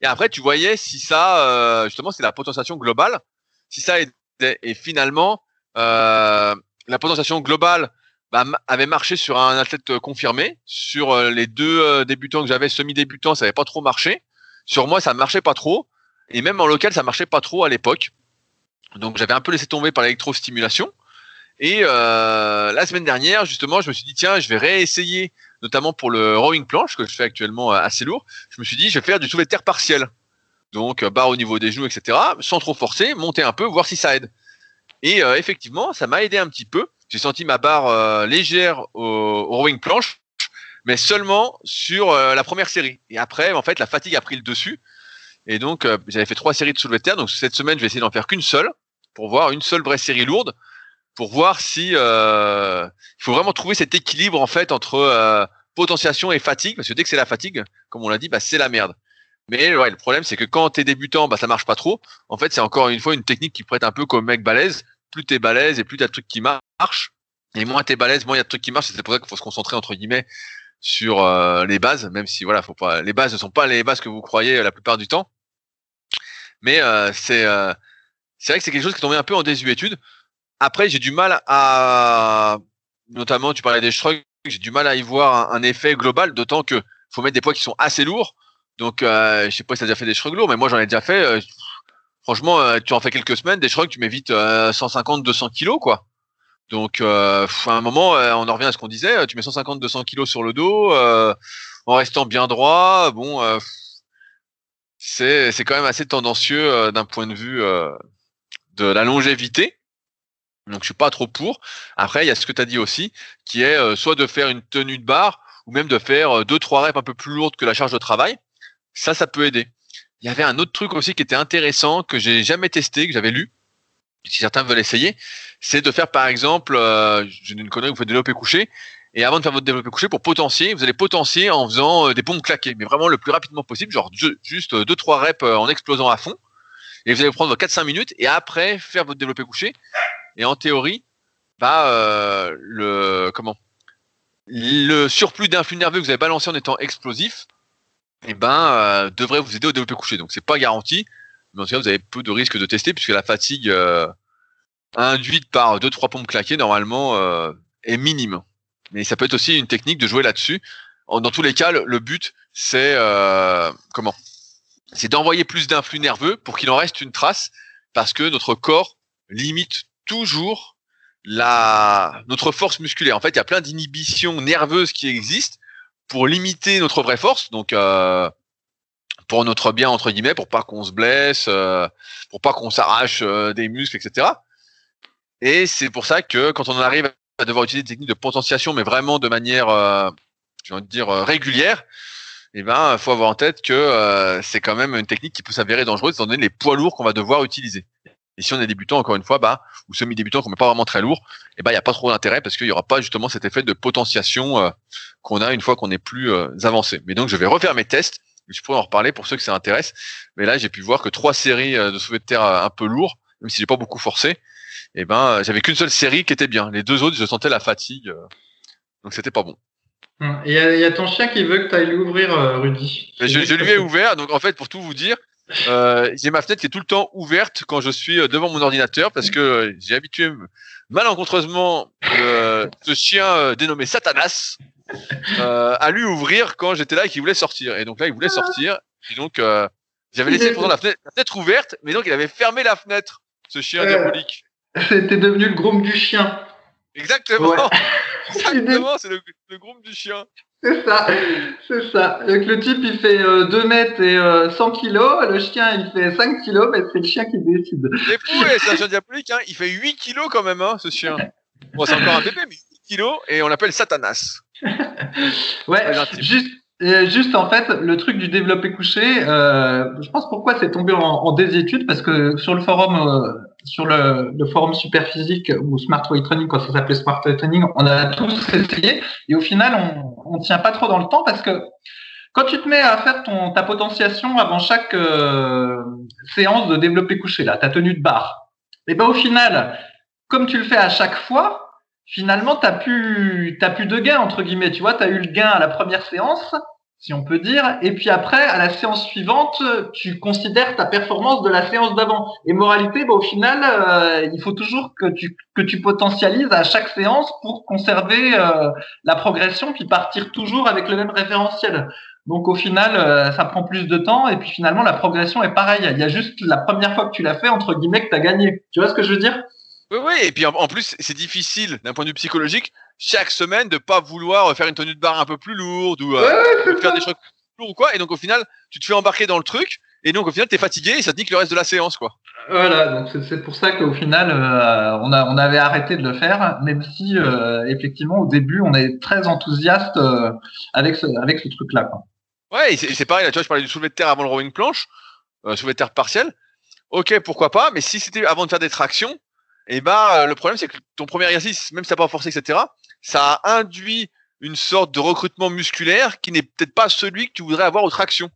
Et après, tu voyais si ça, justement, c'est la potentiation globale, si ça aidait. Et finalement, la potentiation globale bah, avait marché sur un athlète confirmé. Sur les deux débutants que j'avais, semi-débutants, ça n'avait pas trop marché. Sur moi, ça marchait pas trop. Et même en local, ça marchait pas trop à l'époque. Donc j'avais un peu laissé tomber par l'électrostimulation. Et la semaine dernière, justement, je me suis dit, tiens, je vais réessayer notamment pour le rowing planche que je fais actuellement euh, assez lourd, je me suis dit je vais faire du soulevé de terre partiel. Donc euh, barre au niveau des genoux, etc. Sans trop forcer, monter un peu, voir si ça aide. Et euh, effectivement, ça m'a aidé un petit peu. J'ai senti ma barre légère au, rowing planche, mais seulement sur la première série. Et après, en fait, la fatigue a pris le dessus. Et donc, j'avais fait trois séries de soulevé terre. Donc cette semaine, je vais essayer d'en faire qu'une seule pour voir une seule vraie série lourde pour voir si euh, il faut vraiment trouver cet équilibre en fait entre euh, potentiation et fatigue parce que dès que c'est la fatigue comme on l'a dit bah c'est la merde mais ouais, le problème c'est que quand t'es débutant bah ça marche pas trop en fait c'est encore une fois une technique qui être un peu comme mec balèze plus t'es balèze et plus t'as de trucs qui marchent et moins t'es balèze moins il y a de trucs qui marchent c'est pour ça qu'il faut se concentrer entre guillemets sur euh, les bases même si voilà faut pas les bases ne sont pas les bases que vous croyez la plupart du temps mais c'est c'est vrai que c'est quelque chose qui est un peu en désuétude après, j'ai du mal à, notamment, tu parlais des shrugs, j'ai du mal à y voir un, effet global, d'autant que faut mettre des poids qui sont assez lourds. Donc, euh, je sais pas si tu as déjà fait des shrugs lourds, mais moi j'en ai déjà fait. Euh, franchement, euh, tu en fais quelques semaines, des shrugs, tu mets vite 150, 200 kilos, quoi. Donc, à un moment, on en revient à ce qu'on disait. Tu mets 150, 200 kilos sur le dos, en restant bien droit. Bon, c'est c'est quand même assez tendancieux d'un point de vue de la longévité. Donc je suis pas trop pour. Après, il y a ce que tu as dit aussi, qui est euh, soit de faire une tenue de barre ou même de faire euh, deux trois reps un peu plus lourdes que la charge de travail. Ça, ça peut aider. Il y avait un autre truc aussi qui était intéressant que j'ai jamais testé, que j'avais lu. Si certains veulent essayer, c'est de faire par exemple, euh, j'ai une connerie, vous faites développé couché, et avant de faire votre développé couché, pour potentier, vous allez potentier en faisant euh, des pompes claquées, mais vraiment le plus rapidement possible, genre juste deux trois reps en explosant à fond, et vous allez prendre 4-5 minutes, et après faire votre développé couché, et en théorie, bah, euh, le comment le surplus d'influx nerveux que vous avez balancé en étant explosif, eh ben, euh, devrait vous aider au développé couché. Donc c'est pas garanti, mais en tout cas vous avez peu de risques de tester puisque la fatigue euh, induite par deux trois pompes claquées normalement est minime. Mais ça peut être aussi une technique de jouer là-dessus. Dans tous les cas, le, but c'est comment? C'est d'envoyer plus d'influx nerveux pour qu'il en reste une trace parce que notre corps limite toujours la notre force musculaire. En fait, il y a plein d'inhibitions nerveuses qui existent pour limiter notre vraie force. Donc euh, pour notre bien entre guillemets, pour pas qu'on se blesse, euh, pour pas qu'on s'arrache euh, des muscles, etc. Et c'est pour ça que quand on arrive à devoir utiliser des techniques de potentiation, mais vraiment de manière, je vais dire régulière, eh ben, faut avoir en tête que c'est quand même une technique qui peut s'avérer dangereuse étant donné les poids lourds qu'on va devoir utiliser Et si on est débutant, encore une fois, bah, ou semi-débutant, qu'on met pas vraiment très lourd, eh ben, il n'y a pas trop d'intérêt parce qu'il n'y aura pas justement cet effet de potentiation euh, qu'on a une fois qu'on est plus euh, avancé. Mais donc, je vais refaire mes tests. Je pourrais en reparler pour ceux que ça intéresse. Mais là, j'ai pu voir que trois séries de soulevés de terre un peu lourds, même si j'ai pas beaucoup forcé, et eh ben, j'avais qu'une seule série qui était bien. Les deux autres, je sentais la fatigue. donc, c'était pas bon. Hum, il y, a ton chien qui veut que tu ailles l'ouvrir, Rudy. Je, je, lui ai ouvert. Donc, en fait, pour tout vous dire, euh, j'ai ma fenêtre qui est tout le temps ouverte quand je suis euh, devant mon ordinateur parce que euh, j'ai habitué malencontreusement euh, ce chien dénommé Satanas à lui ouvrir quand j'étais là et qu'il voulait sortir. Et donc là, il voulait sortir. Et donc, j'avais laissé pourtant la fenêtre, la fenêtre, ouverte, mais donc il avait fermé la fenêtre, ce chien diabolique. C'était devenu le groom du chien. Exactement. [LAUGHS] Exactement, c'est le, le groom du chien. C'est ça, c'est ça. Donc, le type, il fait 2 euh, mètres et 100 euh, kilos. Le chien, il fait 5 kilos, mais c'est le chien qui décide. C'est fou, c'est un chien diabolique. Hein. Il fait 8 kilos quand même, hein, ce chien. Bon, c'est encore un bébé, mais 8 kilos, et on l'appelle Satanas. [LAUGHS] ouais, juste, euh, juste en fait, le truc du développé couché, je pense pourquoi c'est tombé en, en, désétude, parce que sur le forum sur le, le, forum Superphysique ou Smart Weight Training, quand ça s'appelait Smart Weight Training, on a tous essayé. Et au final, on ne tient pas trop dans le temps parce que quand tu te mets à faire ton, ta potentiation avant chaque euh, séance de développé couché, là, ta tenue de barre, et ben au final, comme tu le fais à chaque fois, finalement, tu n'as plus, plus de gain, entre guillemets. Tu vois, tu as eu le gain à la première séance, si on peut dire. Et puis après, à la séance suivante, tu considères ta performance de la séance d'avant. Et moralité, bah, au final, euh, il faut toujours que tu, que tu potentialises à chaque séance pour conserver euh, la progression, puis partir toujours avec le même référentiel. Donc au final, euh, ça prend plus de temps et puis finalement, la progression est pareille. Il y a juste la première fois que tu l'as fait, entre guillemets, que tu as gagné. Tu vois ce que je veux dire? Oui, oui, et puis en, plus, c'est difficile d'un point de vue psychologique chaque semaine de pas vouloir faire une tenue de barre un peu plus lourde ou euh, faire des choses plus lourdes ou quoi. Et donc au final, tu te fais embarquer dans le truc et donc au final, tu es fatigué et ça te nique le reste de la séance, quoi. Voilà, donc c'est pour ça qu'au final, euh, on, a, on avait arrêté de le faire, même si euh, effectivement au début, on est très enthousiaste avec ce, avec ce truc-là. Ouais, c'est pareil, là, tu vois, je parlais du soulevé de terre avant le rowing planche, soulevé de terre partiel. Ok, pourquoi pas, mais si c'était avant de faire des tractions, et bah le problème c'est que ton premier exercice, même si t'as pas forcé, etc., ça induit une sorte de recrutement musculaire qui n'est peut-être pas celui que tu voudrais avoir aux tractions.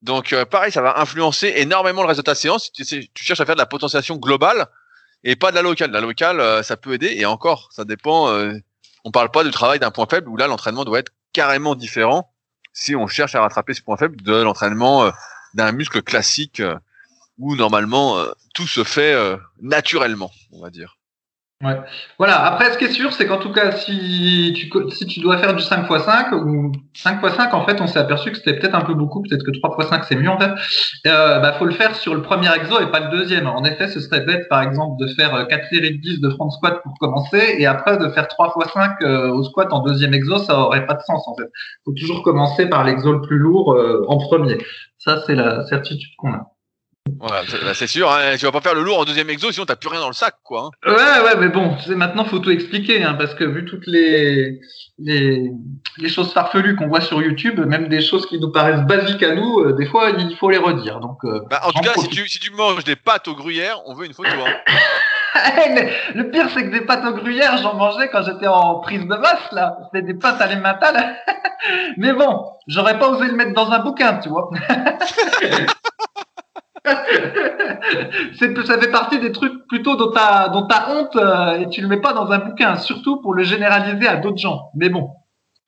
Donc euh, pareil, ça va influencer énormément le reste de ta séance. Si tu, cherches à faire de la potentiation globale et pas de la locale. La locale, euh, ça peut aider et encore, ça dépend. Euh, on parle pas du travail d'un point faible où là l'entraînement doit être carrément différent si on cherche à rattraper ce point faible de l'entraînement d'un muscle classique où normalement euh, tout se fait euh, naturellement, on va dire. Ouais. Voilà. Après, ce qui est sûr, c'est qu'en tout cas, si tu, si tu dois faire du 5 x 5 ou 5 x 5, en fait, on s'est aperçu que c'était peut-être un peu beaucoup, peut-être que 3 x 5 c'est mieux en fait. Euh, bah, faut le faire sur le premier exo et pas le deuxième. En effet, ce serait bête, par exemple, de faire 4 séries de 10 de front squat pour commencer et après de faire 3 x 5 au squat en deuxième exo, ça aurait pas de sens en fait. Faut toujours commencer par l'exo le plus lourd en premier. Ça, c'est la certitude qu'on a. Voilà, bah, c'est sûr, hein, tu vas pas faire le lourd en deuxième exo, sinon t'as plus rien dans le sac, quoi. Hein. Ouais, ouais, mais bon, maintenant faut tout expliquer, hein, parce que vu toutes les, les, les choses farfelues qu'on voit sur YouTube, même des choses qui nous paraissent basiques à nous, euh, des fois il faut les redire. Donc, euh, bah, en tout cas, si tu, si tu manges des pâtes au gruyère, on veut une photo. [LAUGHS] le pire, c'est que des pâtes au gruyère, j'en mangeais quand j'étais en prise de masse, là. C'était des pâtes à l'emmental. [LAUGHS] mais bon, j'aurais pas osé le mettre dans un bouquin, tu vois. [LAUGHS] [LAUGHS] ça fait partie des trucs plutôt dont t'as dont as honte euh, et tu le mets pas dans un bouquin, surtout pour le généraliser à d'autres gens. Mais bon,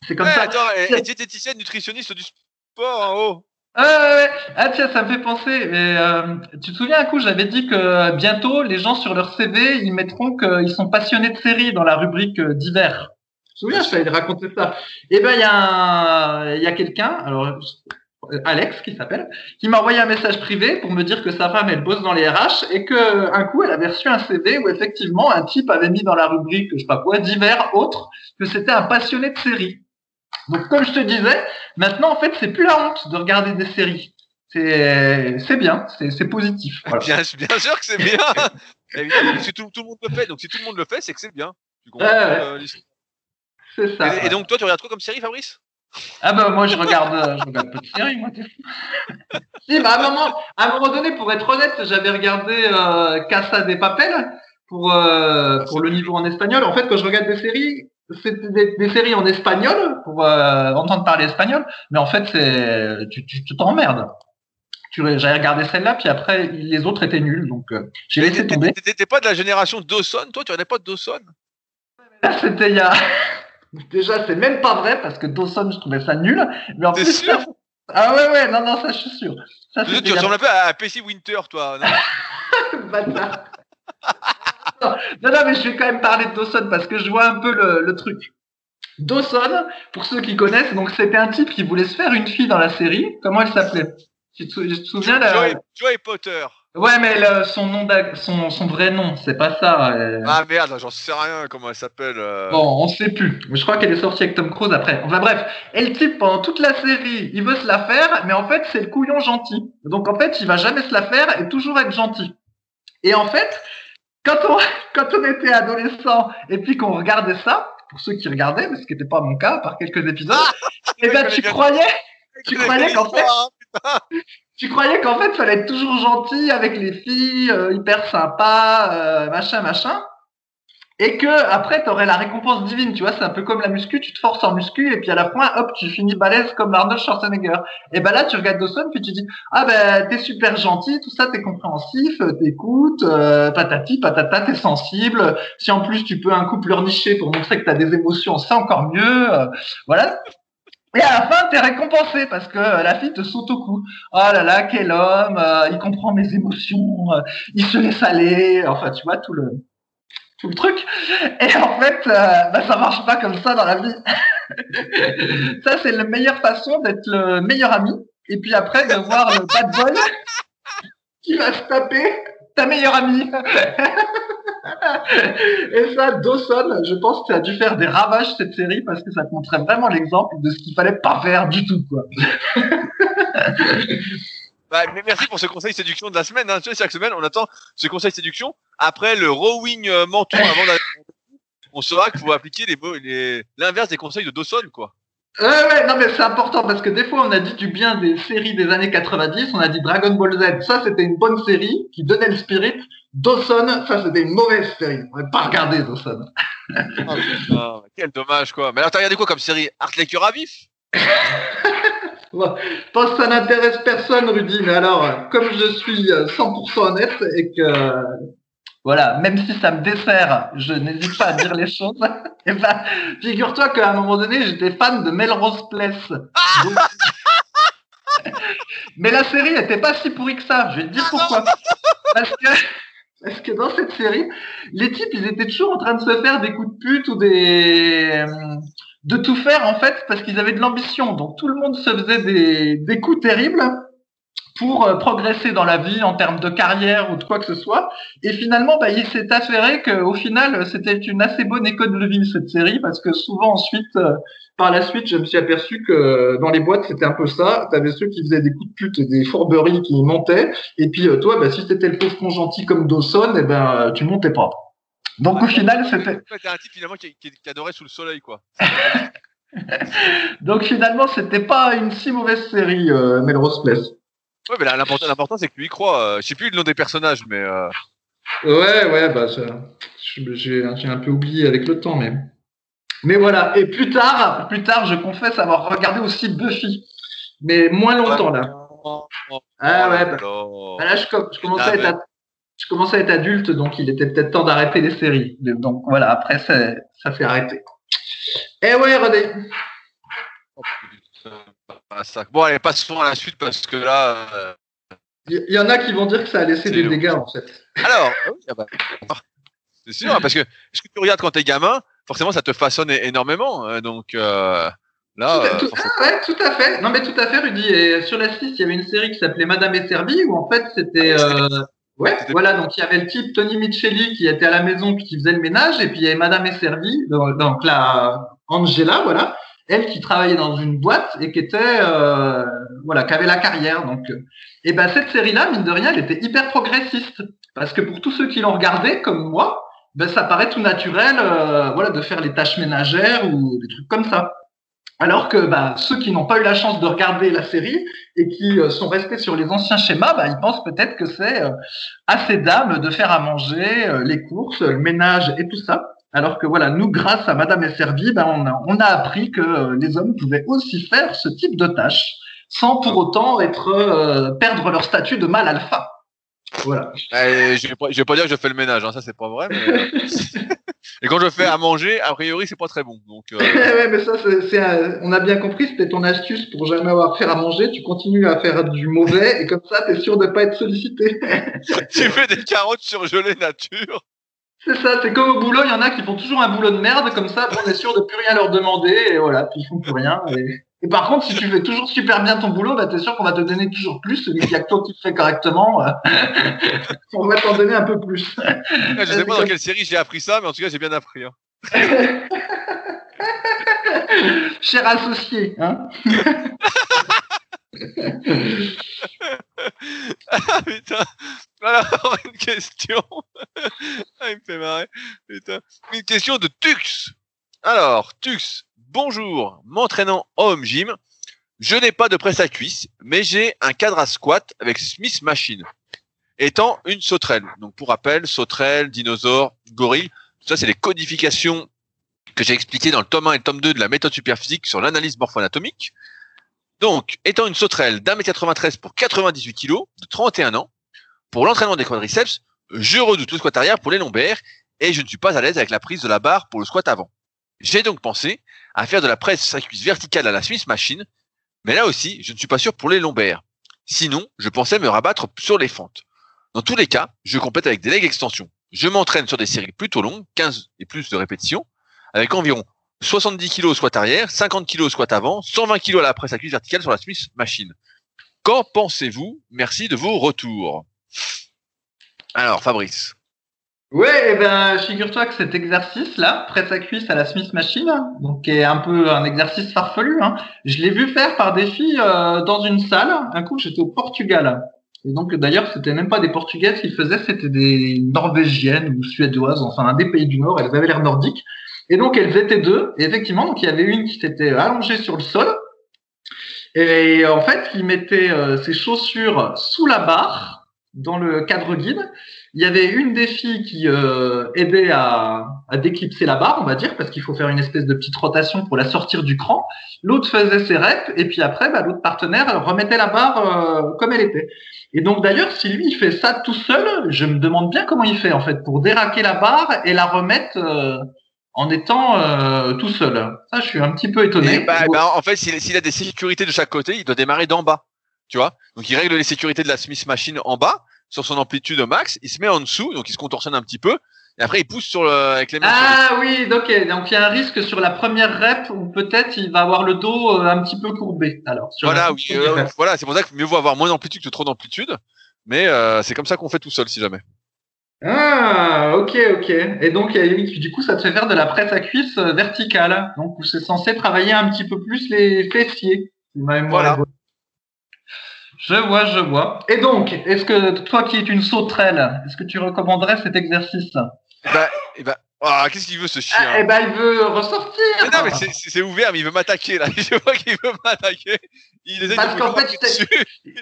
c'est comme ça. Attends, et, diététicienne, nutritionniste du sport en haut. Ah, ouais, ah tiens, ça me fait penser. Mais, euh, tu te souviens un coup, j'avais dit que bientôt les gens sur leur CV, ils mettront qu'ils sont passionnés de séries dans la rubrique euh, divers. Tu te souviens, je t'avais raconter ça. Eh ben, il y a, il y a quelqu'un. Alors, euh, Alex qui s'appelle, qui m'a envoyé un message privé pour me dire que sa femme elle bosse dans les RH et que un coup elle avait reçu un CV où effectivement un type avait mis dans la rubrique je sais pas quoi divers autres que c'était un passionné de séries. Donc comme je te disais, maintenant en fait c'est plus la honte de regarder des séries. C'est bien, c'est positif. Bien, bien sûr que c'est bien. [LAUGHS] Si tout, tout, le monde le fait, donc si tout le monde le fait, c'est que c'est bien. Tu comprends euh, C'est ça. Et, et, donc toi tu regardes quoi comme série Fabrice? Ah bah moi je regarde, je regarde peu de séries, moi. si, bah, à, un moment, à un moment donné, pour être honnête, j'avais regardé euh, Casa de Papel pour, euh, pour le niveau en espagnol. En fait, quand je regarde des séries, c'est des, séries en espagnol pour euh, entendre parler espagnol, mais en fait, c'est tu t'emmerdes. Tu, J'avais regardé celle-là, puis après, les autres étaient nuls, donc euh, j'ai laissé tomber. T'étais pas de la génération Dawson, toi, tu regardais pas de Dawson? C'était il y a. Déjà, c'est même pas vrai parce que Dawson, je trouvais ça nul. Mais en plus, sûr? ah ouais, ouais, non, non, ça, je suis sûr. Ça, tu ressembles un peu à PC Winter, toi. [LAUGHS] non, non, mais je vais quand même parler de Dawson parce que je vois un peu le, truc. Dawson, pour ceux qui connaissent, donc c'était un type qui voulait se faire une fille dans la série. Comment elle s'appelait? Tu, te, souviens Joy, Joy Potter. Ouais, mais son nom, son, son vrai nom, c'est pas ça. Euh. Ah merde, j'en sais rien comment elle s'appelle. Euh. Bon, on sait plus. Mais je crois qu'elle est sortie avec Tom Cruise après. Enfin bref, et le type pendant toute la série, il veut se la faire, mais en fait c'est le couillon gentil. Donc en fait, il va jamais se la faire et toujours être gentil. Et en fait, quand on [LAUGHS] quand on était adolescent et puis qu'on regardait ça, pour ceux qui regardaient, mais ce qui n'était pas mon cas par quelques épisodes, et eh ben [LAUGHS] tu croyais, [LAUGHS] tu croyais qu'en fait, tu croyais qu'en fait, fallait être toujours gentil avec les filles, euh, hyper sympa, euh, machin, machin. Et que après, tu aurais la récompense divine, tu vois, c'est un peu comme la muscu, tu te forces en muscu et puis à la fin, hop, tu finis balèze comme Arnold Schwarzenegger. Et ben là, tu regardes Dawson puis tu dis, ah ben t'es super gentil, tout ça, t'es compréhensif, t'écoutes, euh, patati, patata, t'es sensible. Si en plus tu peux un coup pleurnicher pour montrer que t'as des émotions, c'est encore mieux. Euh, voilà, et à la fin, t'es récompensé parce que euh, la fille te saute au cou. Oh là là, quel homme, euh, il comprend mes émotions, euh, il se laisse aller. Enfin, tu vois, tout le, tout le truc. Et en fait, bah, ça marche pas comme ça dans la vie. [LAUGHS] ça, c'est la meilleure façon d'être le meilleur ami. Et puis après, de voir le bad boy qui va se taper ta meilleure amie. [LAUGHS] [LAUGHS] Et ça, Dawson, je pense que ça a dû faire des ravages cette série parce que ça montrait vraiment l'exemple de ce qu'il fallait pas faire du tout, quoi. [LAUGHS] Bah, mais merci pour ce conseil séduction de la semaine. Hein. Chaque semaine, on attend ce conseil séduction. Après le rowing euh, menton avant on saura qu'il faut appliquer les, l'inverse des conseils de Dawson, quoi. Ouais, ouais, non, mais c'est important parce que des fois, on a dit du bien des séries des années 90. On a dit Dragon Ball Z, ça, c'était une bonne série qui donnait le spirit. Dawson, ça, c'était une mauvaise série. On n'a pas regardé Dawson. oh, quel dommage, quoi. Mais alors, t'as regardé quoi comme série Art Lecture à vif? [LAUGHS] Je pense que ça n'intéresse personne, Rudy. Mais alors, comme je suis 100% honnête et que voilà, même si ça me dessert, je n'hésite pas à dire les choses. Et [LAUGHS] eh ben, figure-toi qu'à un moment donné, j'étais fan de Melrose Place. [LAUGHS] Mais la série n'était pas si pourrie que ça. Je vais te dire pourquoi. Parce que, parce que dans cette série, les types, ils étaient toujours en train de se faire des coups de pute ou des de tout faire en fait parce qu'ils avaient de l'ambition. Donc tout le monde se faisait des, des coups terribles pour euh, progresser dans la vie en termes de carrière ou de quoi que ce soit. Et finalement, bah, il s'est affairé qu'au final, c'était une assez bonne école de vie cette série parce que souvent ensuite, euh, par la suite, je me suis aperçu que dans les boîtes, c'était un peu ça. Tu avais ceux qui faisaient des coups de pute et des fourberies qui montaient. Et puis euh, toi, bah, si t'étais le pauvre gentil comme Dawson, eh ben, tu montais pas. Donc au final, c'était. T'es un type finalement qui, qui, qui adorait sous le soleil, quoi. [LAUGHS] Donc finalement, c'était pas une si mauvaise série, Melrose Place. Ouais, mais l'important, c'est que tu y crois. Euh, je sais plus le nom des personnages, mais. Euh... Ouais, ouais, bah, j'ai un peu oublié avec le temps, mais. Mais voilà. Et plus tard, plus tard, je confesse avoir regardé aussi Buffy, mais moins longtemps là. ah ouais. Bah, bah là, je, je, commençais à être, je commençais à être adulte, donc il était peut-être temps d'arrêter les séries. Donc voilà, après ça, ça fait arrêter. Eh ouais, René. Oh, Bon, allez, passons à la suite parce que là. Il euh, y, en a qui vont dire que ça a laissé des dégâts en fait. Alors, ah ah bah, ah, c'est sûr, parce que ce que tu regardes quand t'es gamin, forcément, ça te façonne énormément. Hein, donc euh, là. Tout, euh, ouais, tout à fait. Non, mais tout à fait, Rudy. Et sur la 6, il y avait une série qui s'appelait Madame est servie où en fait c'était. Ouais, voilà, donc il y avait le type Tony Micheli qui était à la maison puis qui faisait le ménage, et puis il y avait Madame est servie, donc la Angela, voilà, elle qui travaillait dans une boîte et qui était euh, voilà qui avait la carrière donc euh, et ben cette série là mine de rien elle était hyper progressiste parce que pour tous ceux qui l'ont regardé comme moi ben ça paraît tout naturel euh, voilà de faire les tâches ménagères ou des trucs comme ça Alors que bah, ceux qui n'ont pas eu la chance de regarder la série et qui euh, sont restés sur les anciens schémas, bah, ils pensent peut-être que c'est euh, assez d'âme de faire à manger, euh, les courses, le ménage et tout ça. Alors que voilà, nous, grâce à Madame Esservi, bah, on, a, on a appris que les hommes pouvaient aussi faire ce type de tâches sans pour autant être perdre leur statut de mâle alpha. Voilà. je, vais pas, vais pas dire que je fais le ménage, hein, ça c'est pas vrai. Mais... [LAUGHS] Et quand je fais à manger, a priori, c'est pas très bon. Donc, euh... [LAUGHS] ouais, mais ça, c'est, on a bien compris, c'était ton astuce pour jamais avoir à faire à manger. Tu continues à faire du mauvais et comme ça, tu es sûr de pas être sollicité. [LAUGHS] tu fais des carottes surgelées nature. C'est ça, c'est comme au boulot, il y en a qui font toujours un boulot de merde, comme ça, on est sûr de plus rien leur demander, et voilà, puis ils font plus rien. Et, par contre, si tu fais toujours super bien ton boulot, bah, t'es sûr qu'on va te donner toujours plus. Celui qui a que toi qui le fait correctement, euh, [LAUGHS] on va t'en donner un peu plus. je sais pas dans quelle série j'ai appris ça, mais en tout cas, j'ai bien appris. Hein. [LAUGHS] Cher associé, hein ah putain. Alors, [LAUGHS] une question. ah, il me fait marrer. Putain. Une question de Tux. Alors, Tux, bonjour. M'entraînant home gym, je n'ai pas de presse à cuisse, mais j'ai un cadre à squat avec Smith Machine. Étant une sauterelle. Donc, pour rappel, sauterelle, dinosaure, gorille. Tout ça, c'est les codifications que j'ai expliquées dans le tome 1 et le tome 2 de la méthode superphysique sur l'analyse morpho-anatomique. Donc, étant une sauterelle d'un mètre 93 pour 98 kg, de 31 ans, pour l'entraînement des quadriceps, je redoute le squat arrière pour les lombaires et je ne suis pas à l'aise avec la prise de la barre pour le squat avant. J'ai donc pensé à faire de la presse à cuisse verticale à la Smith Machine, mais là aussi, je ne suis pas sûr pour les lombaires. Sinon, je pensais me rabattre sur les fentes. Dans tous les cas, je complète avec des legs extensions. Je m'entraîne sur des séries plutôt longues, 15 et plus de répétitions, avec environ 70 kg squat arrière, 50 kg squat avant, 120 kg à la presse à cuisse verticale sur la Smith Machine. Qu'en pensez-vous? Merci de vos retours. Alors, Fabrice. Oui, eh ben, figure-toi que cet exercice-là, presse à cuisse à la Smith Machine, donc est un peu un exercice farfelu. Hein, je l'ai vu faire par des filles euh, dans une salle. Un coup, j'étais au Portugal. Et donc, d'ailleurs, c'était même pas des Portugaises qui faisaient, c'était des Norvégiennes ou Suédoises, enfin, un des pays du Nord. Elles avaient l'air nordiques. Et donc, elles étaient deux. Et effectivement, donc il y avait une qui s'était allongée sur le sol. Et en fait, il mettait euh, ses chaussures sous la barre dans le cadre guide. Il y avait une des filles qui euh, aidait à, à déclipser la barre, on va dire, parce qu'il faut faire une espèce de petite rotation pour la sortir du cran. L'autre faisait ses reps, et puis après, bah, l'autre partenaire remettait la barre euh, comme elle était. Et donc d'ailleurs, si lui il fait ça tout seul, je me demande bien comment il fait en fait pour déraquer la barre et la remettre en étant euh, tout seul. Ça, je suis un petit peu étonné. Bah, bah, en fait, s'il a des sécurités de chaque côté, il doit démarrer d'en bas. Tu vois? Donc, il règle les sécurités de la Smith Machine en bas, sur son amplitude max. Il se met en dessous, donc il se contorsionne un petit peu. Et après, il pousse sur le, avec les mains. Ah oui, ok. Donc, il y a un risque sur la première rep où peut-être il va avoir le dos euh, un petit peu courbé. Alors, voilà, oui, euh, voilà. C'est pour ça que mieux vaut avoir moins d'amplitude que trop d'amplitude. Mais c'est comme ça qu'on fait tout seul, si jamais. Ah, ok, ok. Et donc, du coup, ça te fait faire de la presse à cuisse euh, verticale. Donc, c'est censé travailler un petit peu plus les fessiers. Voilà. Je vois, je vois. Et donc, est-ce que toi qui es une sauterelle, est-ce que tu recommanderais cet exercice? Bah, bah oh, qu'est-ce qu'il veut ce chien? Ah, Eh ben, il veut ressortir. Mais non, mais c'est ouvert, mais il veut m'attaquer là. [LAUGHS] Je vois qu'il veut m'attaquer. Il essaie Parce qu'en fait, [LAUGHS] je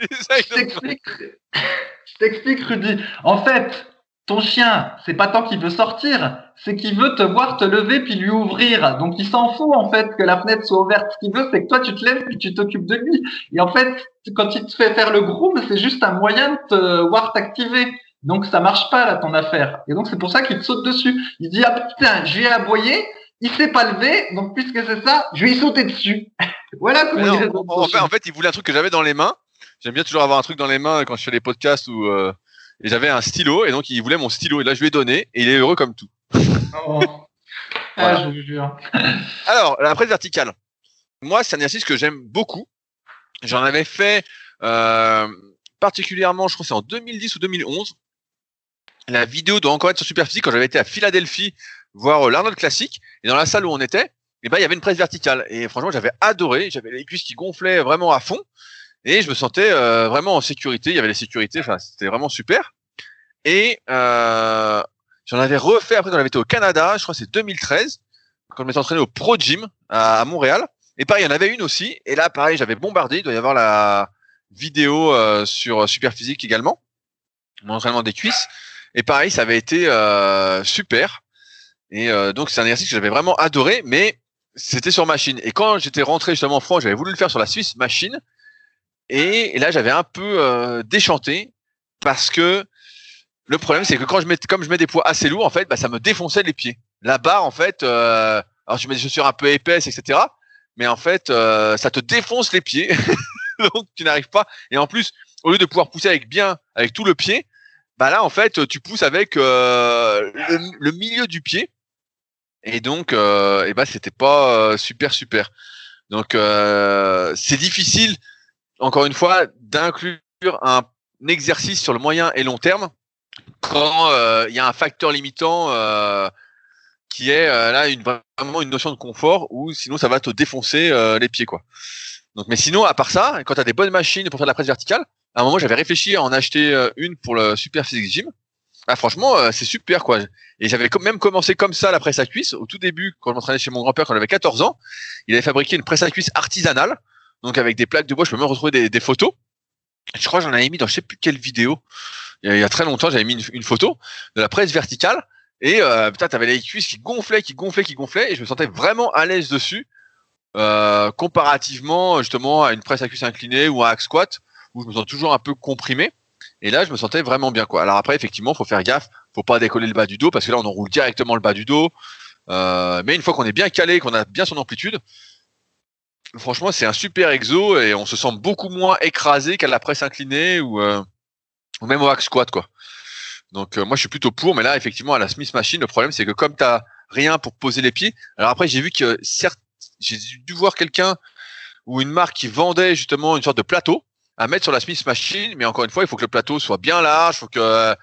t'explique, Rudy. En fait, ton chien, c'est pas tant qu'il veut sortir, c'est qu'il veut te voir te lever puis lui ouvrir. Donc il s'en fout en fait que la fenêtre soit ouverte. Ce qu'il veut, c'est que toi tu te lèves puis tu t'occupes de lui. Et en fait, quand il te fait faire le groom, c'est juste un moyen de te voir t'activer. Donc ça marche pas là ton affaire. Et donc c'est pour ça qu'il te saute dessus. Il dit ah putain, je vais aboyer. Il s'est pas levé, donc puisque c'est ça, je vais y sauter dessus. [LAUGHS] voilà comment il en, fait, en fait, il voulait un truc que j'avais dans les mains. J'aime bien toujours avoir un truc dans les mains quand je fais les podcasts ou euh, et j'avais un stylo, et donc il voulait mon stylo, et là je lui ai donné, et il est heureux comme tout. [LAUGHS] Oh. ah, je vous jure. [LAUGHS] Alors, la presse verticale. Moi, c'est un exercice que j'aime beaucoup. J'en avais fait euh, particulièrement, je crois c'est en 2010 ou 2011. La vidéo doit encore être sur Superphysique quand j'avais été à Philadelphie voir euh, l'Arnold Classic. Et dans la salle où on était, eh ben, il y avait une presse verticale. Et franchement, j'avais adoré. J'avais les cuisses qui gonflaient vraiment à fond et je me sentais euh, vraiment en sécurité. Il y avait les sécurités, enfin c'était vraiment super. Et euh, j'en avais refait après quand on avait été au Canada, je crois que c'est 2013, quand je m'étais entraîné au Pro Gym à, Montréal. Et pareil, il y en avait une aussi. Et là, pareil, j'avais bombardé. Il doit y avoir la vidéo euh, sur Superphysique également, mon entraînement des cuisses. Et pareil, ça avait été euh, super. Et euh, donc, c'est un exercice que j'avais vraiment adoré, mais c'était sur machine. Et quand j'étais rentré justement en France, j'avais voulu le faire sur la Suisse machine. Et, là, j'avais un peu déchanté parce que le problème, c'est que quand je mets, comme je mets des poids assez lourds, en fait, bah, ça me défonçait les pieds. La barre, en fait, alors je mets des chaussures un peu épaisses, etc. Mais en fait, ça te défonce les pieds. [LAUGHS] donc tu n'arrives pas. Et en plus, au lieu de pouvoir pousser avec bien, avec tout le pied, bah là en fait, tu pousses avec euh, le, milieu du pied. Et donc, euh, et bah c'était pas euh, super super. Donc euh, c'est difficile, encore une fois, d'inclure un exercice sur le moyen et long terme quand il y a un facteur limitant qui est là une, vraiment une notion de confort ou sinon ça va te défoncer les pieds quoi. Donc, mais sinon, à part ça, quand tu as des bonnes machines pour faire de la presse verticale, à un moment, j'avais réfléchi à en acheter euh, une pour le Super Physique Gym. Ah, franchement, euh, c'est super, quoi. Et j'avais même commencé comme ça la presse à cuisse. Au tout début, quand je m'entraînais chez mon grand-père, quand j'avais 14 ans, il avait fabriqué une presse à cuisse artisanale. Donc, avec des plaques de bois, je peux même retrouver des, photos. Je crois que j'en avais mis dans je sais plus quelle vidéo. Il y a, très longtemps, j'avais mis une, photo de la presse verticale. Et euh, putain, t'avais les cuisses qui gonflaient, qui gonflaient, qui gonflaient. Et je me sentais vraiment à l'aise dessus. Euh, comparativement justement à une presse à cuisse inclinée ou à un hack squat où je me sens toujours un peu comprimé. Et là, je me sentais vraiment bien quoi. Alors après, effectivement, faut faire gaffe, faut pas décoller le bas du dos parce que là, on enroule directement le bas du dos. Euh, mais une fois qu'on est bien calé, qu'on a bien son amplitude, franchement, c'est un super exo et on se sent beaucoup moins écrasé qu'à la presse inclinée ou, euh, ou même au hack squat quoi. Donc moi, je suis plutôt pour, mais là, effectivement, à la Smith Machine, le problème, c'est que comme tu rien pour poser les pieds. Alors après, j'ai vu que certes j'ai dû voir quelqu'un ou une marque qui vendait justement une sorte de plateau à mettre sur la Smith Machine, mais encore une fois, il faut que le plateau soit bien large, il faut que euh,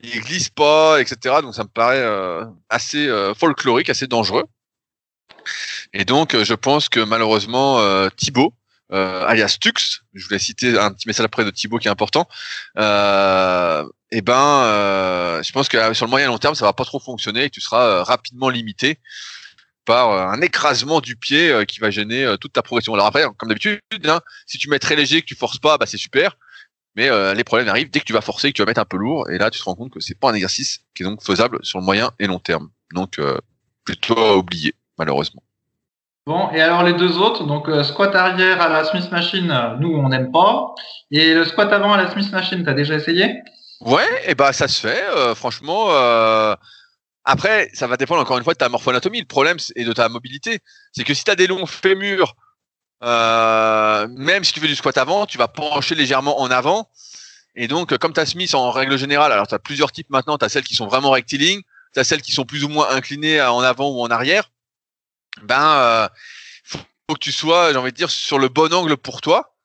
il glisse pas, etc. Donc ça me paraît euh, assez euh, folklorique, assez dangereux. Et donc je pense que malheureusement Thibaut, alias Tux, je voulais citer un petit message après de Thibaut qui est important. et ben, je pense que sur le moyen long terme, ça va pas trop fonctionner et tu seras rapidement limité par euh, un écrasement du pied euh, qui va gêner euh, toute ta progression. Alors après, comme d'habitude, hein, si tu mets très léger, que tu forces pas, bah c'est super. Mais les problèmes arrivent dès que tu vas forcer, que tu vas mettre un peu lourd, et là tu te rends compte que c'est pas un exercice qui est donc faisable sur le moyen et long terme. Donc plutôt à oublier, malheureusement. Bon, et alors les deux autres, donc squat arrière à la Smith Machine, nous on n'aime pas, et le squat avant à la Smith Machine, t'as déjà essayé? Ouais, et bah ça se fait. franchement, après, ça va dépendre encore une fois de ta morphoanatomie. Le problème et de ta mobilité, c'est que si tu as des longs fémurs, euh, même si tu fais du squat avant, tu vas pencher légèrement en avant. Et donc, comme tu as Smith en règle générale, alors tu as plusieurs types maintenant, tu as celles qui sont vraiment rectilignes, tu as celles qui sont plus ou moins inclinées en avant ou en arrière. Ben, euh, faut, que tu sois, j'ai envie de dire, sur le bon angle pour toi.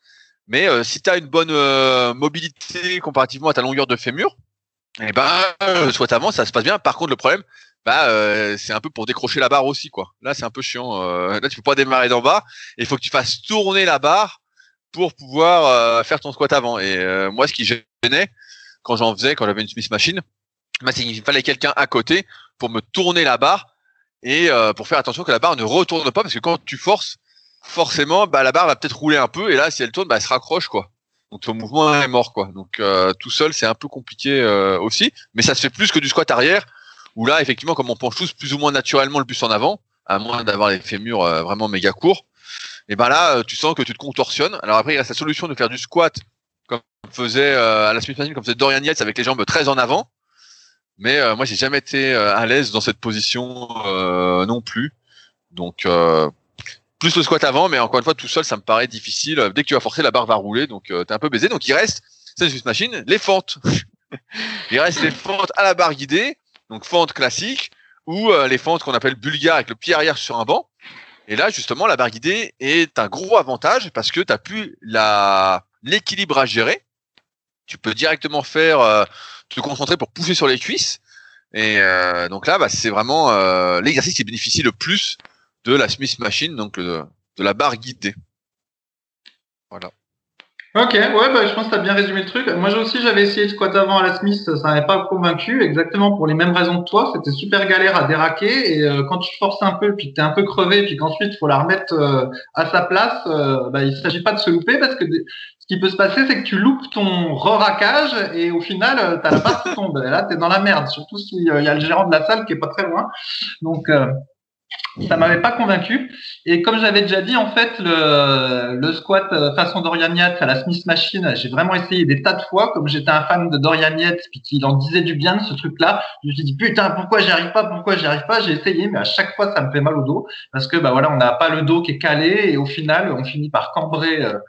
Mais euh, si tu as une bonne euh, mobilité comparativement à ta longueur de fémur, eh ben, euh, soit avant, ça se passe bien. Par contre, le problème, bah, c'est un peu pour décrocher la barre aussi, quoi. Là, c'est un peu chiant. Là, tu peux pas démarrer d'en bas. Il faut que tu fasses tourner la barre pour pouvoir faire ton squat avant. Et moi, ce qui gênait quand j'en faisais, quand j'avais une Smith Machine, bah, c'est qu'il fallait quelqu'un à côté pour me tourner la barre et pour faire attention que la barre ne retourne pas, parce que quand tu forces, forcément, bah, la barre va peut-être rouler un peu, et là, si elle tourne, bah, elle se raccroche, quoi. Donc ton mouvement est mort quoi. Donc euh, tout seul c'est un peu compliqué euh, aussi, mais ça se fait plus que du squat arrière où là effectivement comme on penche tous plus ou moins naturellement le bus en avant, à moins d'avoir les fémurs euh, vraiment méga courts, et ben là tu sens que tu te contorsionnes. Alors après il reste la solution de faire du squat comme faisait à la Smith Machine, comme faisait Dorian Yates avec les jambes très en avant. Mais moi j'ai jamais été à l'aise dans cette position non plus. Donc plus le squat avant, mais encore une fois, tout seul, ça me paraît difficile. Dès que tu vas forcer, la barre va rouler, donc euh, t'es un peu baisé. Donc il reste, c'est une machine, les fentes. [LAUGHS] il reste les fentes à la barre guidée, donc fentes classiques, ou euh, les fentes qu'on appelle bulgares avec le pied arrière sur un banc. Et là, justement, la barre guidée est un gros avantage parce que tu n'as plus l'équilibre à gérer. Tu peux directement faire, euh, te concentrer pour pousser sur les cuisses. Et euh, donc là, bah, c'est vraiment l'exercice qui bénéficie le plus de la Smith Machine, donc de, la barre guidée. Voilà. Ok, ouais, bah, je pense que tu as bien résumé le truc. Moi aussi, j'avais essayé de squat avant à la Smith, ça n'avait pas convaincu, exactement pour les mêmes raisons que toi. C'était super galère à déraquer et euh, quand tu forces un peu, puis que tu es un peu crevé, puis qu'ensuite il faut la remettre euh, à sa place, euh, bah, il s'agit pas de se louper parce que qui peut se passer, c'est que tu loupes ton re-raquage et au final, tu as la barre qui tombe. Et là, tu es dans la merde, surtout s'il y a le gérant de la salle qui est pas très loin. Donc, ça m'avait pas convaincu. Et comme j'avais déjà dit, en fait, le, le squat euh, façon Dorian Yates à la Smith Machine, j'ai vraiment essayé des tas de fois. Comme j'étais un fan de Dorian Yates, puis qu'il en disait du bien de ce truc-là, je me suis dit putain, pourquoi j'y arrive pas, pourquoi j'y arrive pas? J'ai essayé, mais à chaque fois, ça me fait mal au dos parce que bah voilà, on n'a pas le dos qui est calé et au final, on finit par cambrer euh,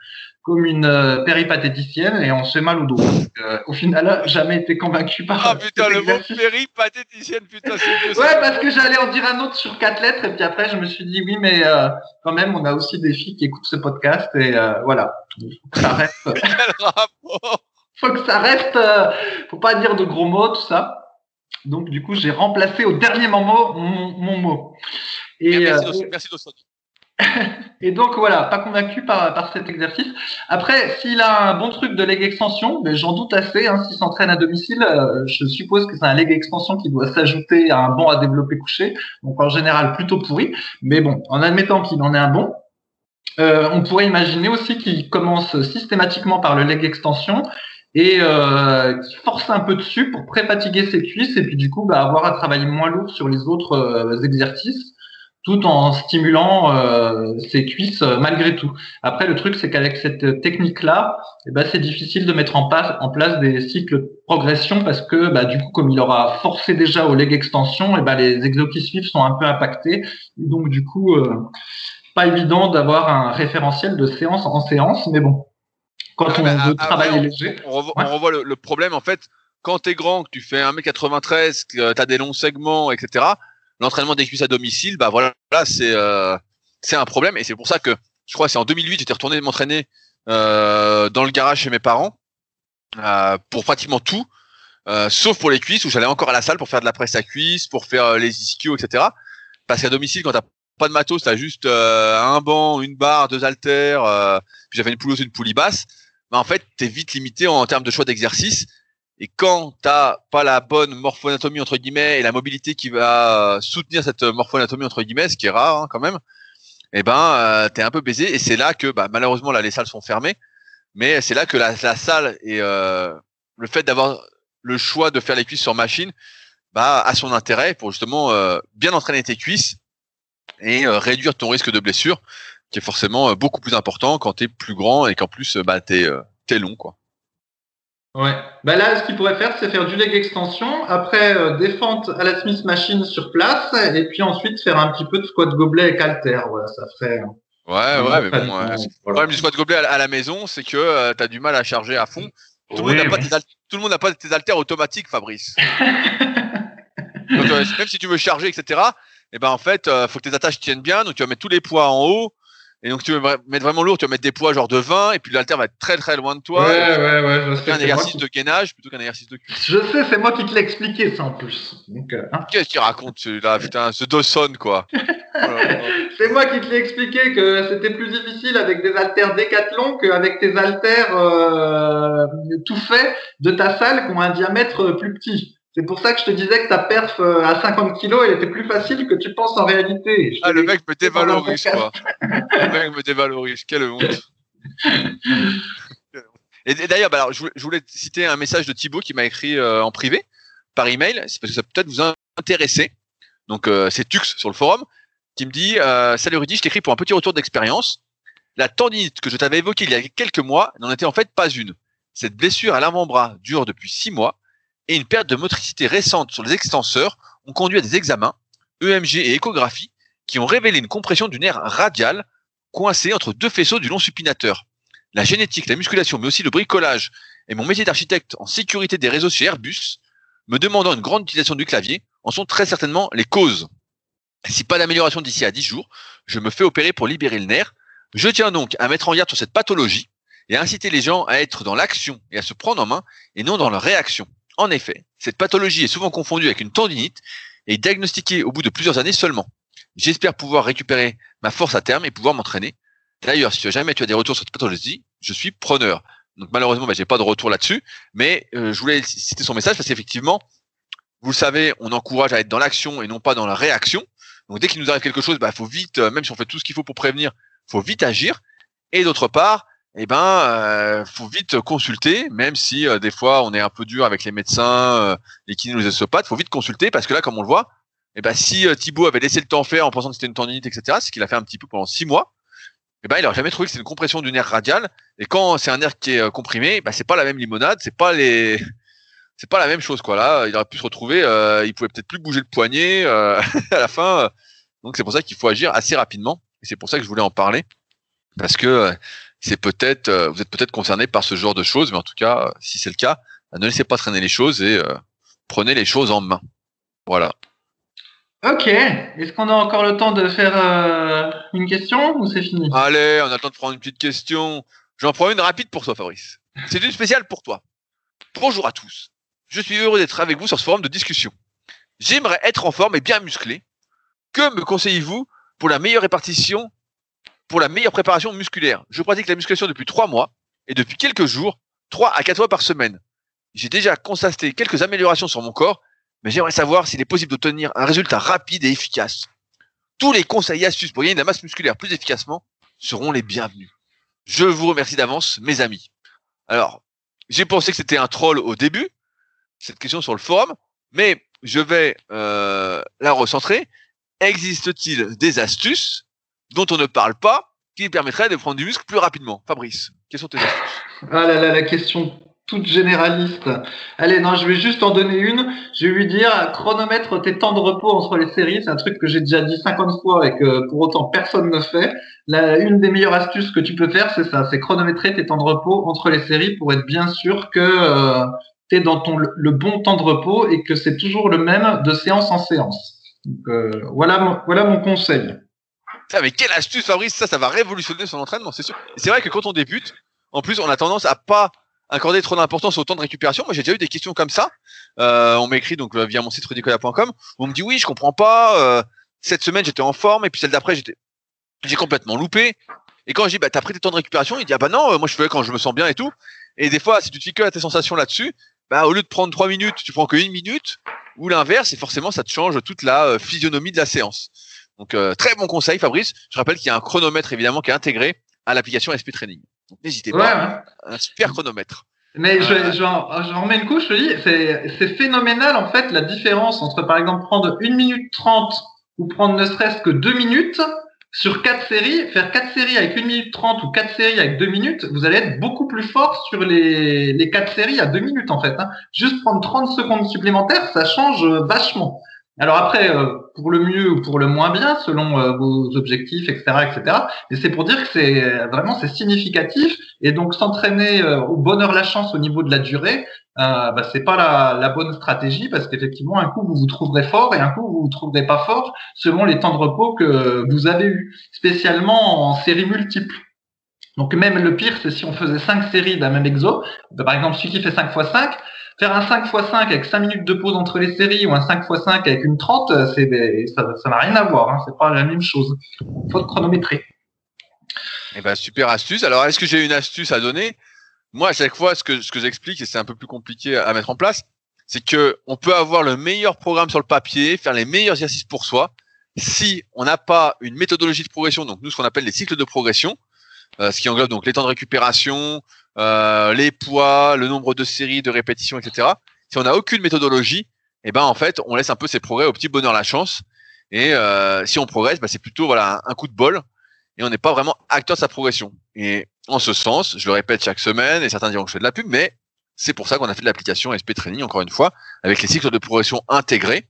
comme une euh, péripatéticienne et on se fait mal au dos. Euh, au final, jamais été convaincu par. Ah putain, le mot péripatéticienne, putain, c'est Ouais, parce que j'allais en dire un autre sur quatre lettres et puis après je me suis dit oui, mais euh, quand même, on a aussi des filles qui écoutent ce podcast et voilà. Faut que ça reste. [LAUGHS] Quel rapport Faut que ça reste. faut pas dire de gros mots, tout ça. Donc du coup, j'ai remplacé au dernier moment mon, mot. Et, merci, merci et donc voilà, pas convaincu par, par cet exercice. Après, s'il a un bon truc de leg extension, mais j'en doute assez, hein, s'il s'entraîne à domicile, euh, je suppose que c'est un leg extension qui doit s'ajouter à un bon à développer couché, donc en général plutôt pourri. Mais bon, en admettant qu'il en ait un bon, euh, on pourrait imaginer aussi qu'il commence systématiquement par le leg extension et euh, qui force un peu dessus pour pré-fatiguer ses cuisses et puis du coup bah, avoir à travailler moins lourd sur les autres euh, exercices tout en stimulant euh, ses cuisses euh, malgré tout. Après, le truc, c'est qu'avec cette technique-là, eh ben, c'est difficile de mettre en, place, en place des cycles de progression parce que, bah, du coup, comme il aura forcé déjà au leg extension, eh ben, les exos qui suivent sont un peu impactés. donc, du coup, euh, pas évident d'avoir un référentiel de séance en séance, mais bon, quand on veut travailler léger. On, revoit, le, problème, en fait, quand tu es grand, que tu fais 1m93, que tu as des longs segments, etc., l'entraînement des cuisses à domicile, bah voilà, c'est euh, c'est un problème et c'est pour ça que je crois que c'est en 2008 j'étais retourné m'entraîner euh, dans le garage chez mes parents euh, pour pratiquement tout, sauf pour les cuisses où j'allais encore à la salle pour faire de la presse à cuisses, pour faire les ischios, etc. Parce qu'à domicile quand t'as pas de matos, t'as juste un banc, une barre, deux haltères, puis j'avais une poulie une poulie basse. Bah, en fait, t'es vite limité en termes de choix d'exercice et quand tu n'as pas la bonne morphoanatomie entre guillemets et la mobilité qui va soutenir cette morphoanatomie entre guillemets, ce qui est rare hein, quand même, eh ben euh, tu es un peu baisé. Et c'est là que bah, malheureusement là les salles sont fermées, mais c'est là que la, salle et euh, le fait d'avoir le choix de faire les cuisses sur machine bah, a son intérêt pour justement euh, bien entraîner tes cuisses et réduire ton risque de blessure, qui est forcément beaucoup plus important quand tu es plus grand et qu'en plus bah, tu es long. quoi. Ouais. Bah là, ce qu'il pourrait faire, c'est faire du leg extension, après euh, des fentes à la Smith Machine sur place, et puis ensuite faire un petit peu de squat gobelet avec halter. Voilà, ça ferait. Euh, ouais, ouais, mais bon, le problème du squat gobelet à, la maison, c'est que euh, tu as du mal à charger à fond. Tout, le monde n'a pas, tout le monde n'a pas tes haltères automatiques, Fabrice. [LAUGHS] donc, même si tu veux charger, etc., et eh ben en fait, faut que tes attaches tiennent bien, donc tu vas mettre tous les poids en haut, et donc, tu veux mettre vraiment lourd, tu vas mettre des poids genre de 20, et puis l'alter va être très très loin de toi. Ouais, ouais, ouais. Je sais, un exercice de gainage plutôt qu'un exercice de cuisse. Je sais, c'est moi qui te l'ai expliqué, ça en plus. Euh, hein. Qu'est-ce qu'il raconte celui-là Putain, ce Dawson, quoi? [LAUGHS] c'est moi qui te l'ai expliqué que c'était plus difficile avec des haltères décathlon qu'avec tes haltères euh, tout faits de ta salle qui ont un diamètre plus petit. C'est pour ça que je te disais que ta perf euh, à 50 kilos, elle était plus facile que tu penses en réalité. ah, le mec me dévalorise, quoi. le mec me dévalorise. Quelle honte. [LAUGHS] Et, d'ailleurs, bah, alors, je, voulais, citer un message de Thibaut qui m'a écrit euh, en privé, par email. C'est parce que ça peut peut-être vous intéresser. Donc, euh, c'est Tux sur le forum qui me dit Salut Rudy, je t'écris pour un petit retour d'expérience. La tendinite que je t'avais évoquée il y a quelques mois n'en était en fait pas une. Cette blessure à l'avant-bras dure depuis six mois et une perte de motricité récente sur les extenseurs ont conduit à des examens, EMG et échographie, qui ont révélé une compression du nerf radial coincé entre deux faisceaux du long supinateur. La génétique, la musculation, mais aussi le bricolage et mon métier d'architecte en sécurité des réseaux chez Airbus, me demandant une grande utilisation du clavier, en sont très certainement les causes. Si pas d'amélioration d'ici à 10 jours, je me fais opérer pour libérer le nerf. Je tiens donc à mettre en garde sur cette pathologie et à inciter les gens à être dans l'action et à se prendre en main et non dans leur réaction. En effet, cette pathologie est souvent confondue avec une tendinite et diagnostiquée au bout de plusieurs années seulement. J'espère pouvoir récupérer ma force à terme et pouvoir m'entraîner. D'ailleurs, si jamais tu as des retours sur cette pathologie, je suis preneur. Donc malheureusement, bah, j'ai pas de retour là-dessus, mais je voulais citer son message parce qu'effectivement, vous le savez, on encourage à être dans l'action et non pas dans la réaction. Donc dès qu'il nous arrive quelque chose, il bah, faut vite, même si on fait tout ce qu'il faut pour prévenir, faut vite agir. Et d'autre part, eh ben, euh, faut vite consulter, même si euh, des fois on est un peu dur avec les médecins, euh, les kinés, les ostéopathes, faut vite consulter parce que là, comme on le voit, eh ben, si euh, Thibaut avait laissé le temps faire en pensant que c'était une tendinite, etc., ce qu'il a fait un petit peu pendant six mois, eh ben, il aurait jamais trouvé que c'est une compression du nerf radial. Et quand c'est un nerf qui est comprimé, bah, c'est pas la même limonade, c'est pas les, [LAUGHS] c'est pas la même chose, quoi. Là, il aurait pu se retrouver, il pouvait peut-être plus bouger le poignet [LAUGHS] à la fin. donc c'est pour ça qu'il faut agir assez rapidement. Et c'est pour ça que je voulais en parler parce que c'est peut-être, euh, vous êtes peut-être concerné par ce genre de choses, mais en tout cas, euh, si c'est le cas, bah, ne laissez pas traîner les choses et euh, prenez les choses en main. Voilà. Ok. Est-ce qu'on a encore le temps de faire une question ou c'est fini? Allez, on a le temps de prendre une petite question. J'en prends une rapide pour toi, Fabrice. C'est une spéciale pour toi. Bonjour à tous. Je suis heureux d'être avec vous sur ce forum de discussion. J'aimerais être en forme et bien musclé. Que me conseillez-vous pour la meilleure répartition pour la meilleure préparation musculaire. Je pratique la musculation depuis trois mois et depuis quelques jours, trois à quatre fois par semaine. J'ai déjà constaté quelques améliorations sur mon corps, mais j'aimerais savoir s'il est possible d'obtenir un résultat rapide et efficace. Tous les conseils et astuces pour gagner de la masse musculaire plus efficacement seront les bienvenus. Je vous remercie d'avance, mes amis. Alors, j'ai pensé que c'était un troll au début, cette question sur le forum, mais je vais euh, la recentrer. Existe-t-il des astuces dont on ne parle pas, qui permettrait de prendre du muscle plus rapidement. Fabrice, quelles sont tes astuces? Ah là là, la question toute généraliste. Allez, non, je vais juste en donner une. Je vais lui dire chronomètre tes temps de repos entre les séries. C'est un truc que j'ai déjà dit 50 fois et que pour autant personne ne fait. La, une des meilleures astuces que tu peux faire, c'est ça, c'est chronométrer tes temps de repos entre les séries pour être bien sûr que euh, tu es dans ton le bon temps de repos et que c'est toujours le même de séance en séance. Donc, euh, voilà, voilà mon conseil mais quelle astuce, Fabrice, ça, ça va révolutionner son entraînement, c'est sûr. C'est vrai que quand on débute, en plus, on a tendance à pas accorder trop d'importance au temps de récupération. Moi, j'ai déjà eu des questions comme ça. Euh, on m'écrit donc euh, via mon site rudicola.com. On me dit oui, je comprends pas. Euh, cette semaine, j'étais en forme et puis celle d'après, j'étais, j'ai complètement loupé. Et quand je dis bah t'as pris tes temps de récupération, il dit ah bah non, moi je fais quand je me sens bien et tout. Et des fois, si tu te fies que à tes sensations là-dessus, bah au lieu de prendre trois minutes, tu prends que une minute ou l'inverse et forcément ça te change toute la physionomie de la séance. Donc euh, très bon conseil, Fabrice. Je rappelle qu'il y a un chronomètre évidemment qui est intégré à l'application SP Training. Donc n'hésitez pas, un super chronomètre. Mais je, euh, je, remets une couche, je te dis, c'est phénoménal en fait la différence entre par exemple prendre une minute trente ou prendre ne serait-ce que deux minutes sur quatre séries, faire quatre séries avec une minute trente ou quatre séries avec deux minutes, vous allez être beaucoup plus fort sur les, les quatre séries à deux minutes en fait. Hein. Juste prendre 30 secondes supplémentaires, ça change vachement. Alors après, euh, pour le mieux ou pour le moins bien, selon euh, vos objectifs, etc., etc. Mais c'est pour dire que c'est euh, vraiment c'est significatif. Et donc s'entraîner au bonheur la chance au niveau de la durée, euh, bah, c'est pas la, la, bonne stratégie parce qu'effectivement un coup vous vous trouverez fort et un coup vous vous trouverez pas fort selon les temps de repos que vous avez eu, spécialement en séries multiples. Donc même le pire, c'est si on faisait cinq séries d'un même exo, bah, par exemple celui qui fait 5 x 5, Faire un 5 x 5 avec 5 minutes de pause entre les séries ou un 5 x 5 avec une 30, euh, c'est, ça n'a rien à voir. Hein, c'est pas la même chose. Faut chronométrer. Eh ben, super astuce. Alors, est-ce que j'ai une astuce à donner? Moi, à chaque fois, ce que, ce que j'explique, et c'est un peu plus compliqué à mettre en place, c'est que on peut avoir le meilleur programme sur le papier, faire les meilleurs exercices pour soi. Si on n'a pas une méthodologie de progression, donc nous, ce qu'on appelle les cycles de progression, ce qui englobe donc les temps de récupération, euh, les poids, le nombre de séries, de répétitions, etc. Si on n'a aucune méthodologie, eh ben en fait, on laisse un peu ses progrès au petit bonheur la chance. Et euh, si on progresse, bah, c'est plutôt voilà un coup de bol et on n'est pas vraiment acteur de sa progression. Et en ce sens, je le répète chaque semaine, et certains diront que je fais de la pub, mais c'est pour ça qu'on a fait de l'application SP Training, encore une fois, avec les cycles de progression intégrés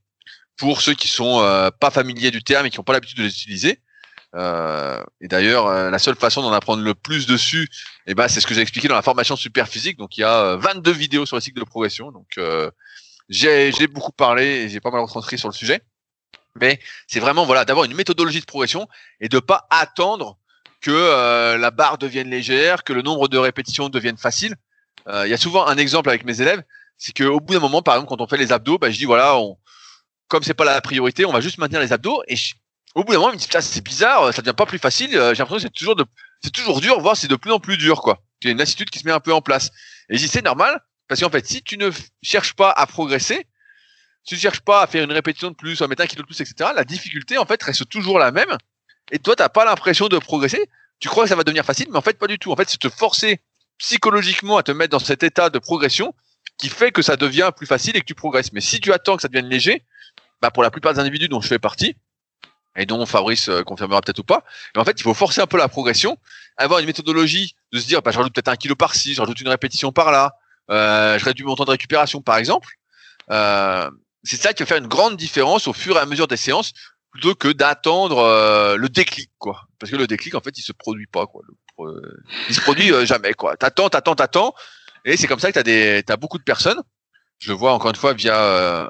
pour ceux qui sont euh, pas familiers du terme et qui n'ont pas l'habitude de les utiliser. Euh, et d'ailleurs, euh, la seule façon d'en apprendre le plus dessus, eh ben, c'est ce que j'ai expliqué dans la formation super physique. Donc, il y a 22 euh, vidéos sur le cycle de progression. Donc, j'ai beaucoup parlé et j'ai pas mal retranscrit sur le sujet. Mais c'est vraiment voilà d'avoir une méthodologie de progression et de pas attendre que la barre devienne légère, que le nombre de répétitions devienne facile. Il y a souvent un exemple avec mes élèves, c'est qu'au bout d'un moment, par exemple, quand on fait les abdos, bah, je dis voilà, on, comme c'est pas la priorité, on va juste maintenir les abdos et au bout d'un moment, il me dit, c'est bizarre, ça devient pas plus facile. Euh, j'ai l'impression que c'est toujours de, c'est toujours dur, voire c'est de plus en plus dur, quoi. Il y a une lassitude qui se met un peu en place. Et c'est normal, parce qu'en fait, si tu ne cherches pas à progresser, si tu cherches pas à faire une répétition de plus, à mettre un kilo de plus, etc., la difficulté, en fait, reste toujours la même. Et toi, t'as pas l'impression de progresser. Tu crois que ça va devenir facile, mais en fait, pas du tout. En fait, c'est te forcer psychologiquement à te mettre dans cet état de progression qui fait que ça devient plus facile et que tu progresses. Mais si tu attends que ça devienne léger, bah pour la plupart des individus dont je fais partie, et dont Fabrice euh, confirmera peut-être ou pas, mais en fait, il faut forcer un peu la progression, avoir une méthodologie de se dire, bah, je rajoute peut-être un kilo par-ci, je rajoute une répétition par là, euh, je réduis mon temps de récupération, par exemple. Euh, c'est ça qui va faire une grande différence au fur et à mesure des séances, plutôt que d'attendre euh, le déclic, quoi. Parce que le déclic, en fait, il se produit pas, quoi. Il se produit jamais, quoi. T'attends, t'attends, t'attends, et c'est comme ça que t'as des, t'as beaucoup de personnes. Je vois encore une fois via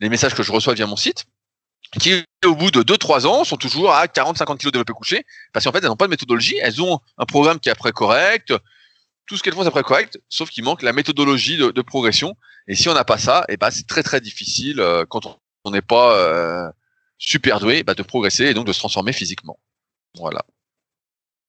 les messages que je reçois via mon site, qui au bout de 2-3 ans sont toujours à 40-50 kilos développé couché, parce qu'en fait elles n'ont pas de méthodologie, elles ont un programme qui est après correct, tout ce qu'elles font c'est après correct, sauf qu'il manque la méthodologie de, de, progression. Et si on n'a pas ça, et eh ben c'est très très difficile euh, quand on n'est pas euh, super doué bah, de progresser et donc de se transformer physiquement. Voilà.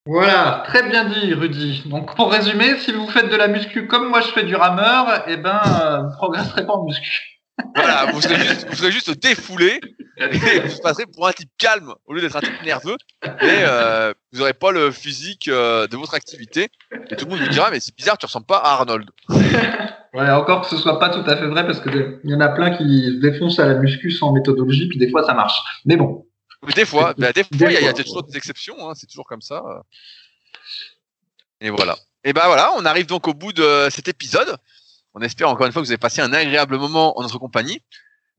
Voilà, très bien dit, Rudy. Donc, pour résumer, si vous faites de la muscu comme moi je fais du rameur, eh ben, euh, vous ne progresserez pas en muscu. Voilà, vous serez juste, vous serez juste défoulé et vous passerez pour un type calme au lieu d'être un type nerveux et euh, vous n'aurez pas le physique euh, de votre activité. Et tout le monde vous dira, mais c'est bizarre, tu ressembles pas à Arnold. voilà, encore que ce soit pas tout à fait vrai parce qu'il y en a plein qui se défoncent à la muscu sans méthodologie, puis des fois ça marche. Mais bon. des fois, bah, des fois, il y, a, toujours des exceptions, hein, c'est toujours comme ça. Et voilà. Et ben voilà, on arrive donc au bout de cet épisode. On espère encore une fois que vous avez passé un agréable moment en notre compagnie.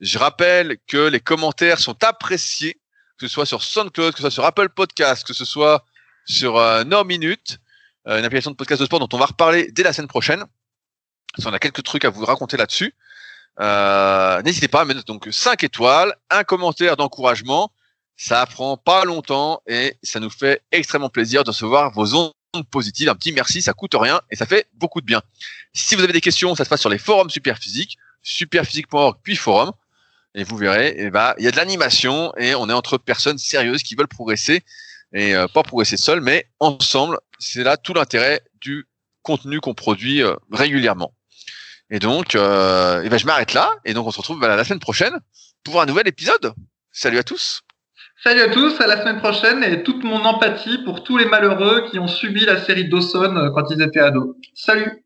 Je rappelle que les commentaires sont appréciés, que ce soit sur SoundCloud, que ce soit sur Apple Podcast, que ce soit sur euh, No Minute, euh, une application de podcast de sport dont on va reparler dès la semaine prochaine. on a quelques trucs à vous raconter là-dessus. Euh, N'hésitez pas à mettre donc 5 étoiles, un commentaire d'encouragement. Ça prend pas longtemps et ça nous fait extrêmement plaisir de recevoir vos ondes positive. Un petit merci, ça coûte rien et ça fait beaucoup de bien. Si vous avez des questions, ça se passe sur les forums Superphysique, superphysique.org puis forum. Et vous verrez, eh ben, il y a de l'animation et on est entre personnes sérieuses qui veulent progresser et euh, pas progresser seul, mais ensemble. C'est là tout l'intérêt du contenu qu'on produit euh, régulièrement. Et donc, euh, eh ben, je m'arrête là et donc on se retrouve la semaine prochaine pour un nouvel épisode. Salut à tous. Salut à tous, à la semaine prochaine et toute mon empathie pour tous les malheureux qui ont subi la série Dawson euh, quand ils étaient ados. Salut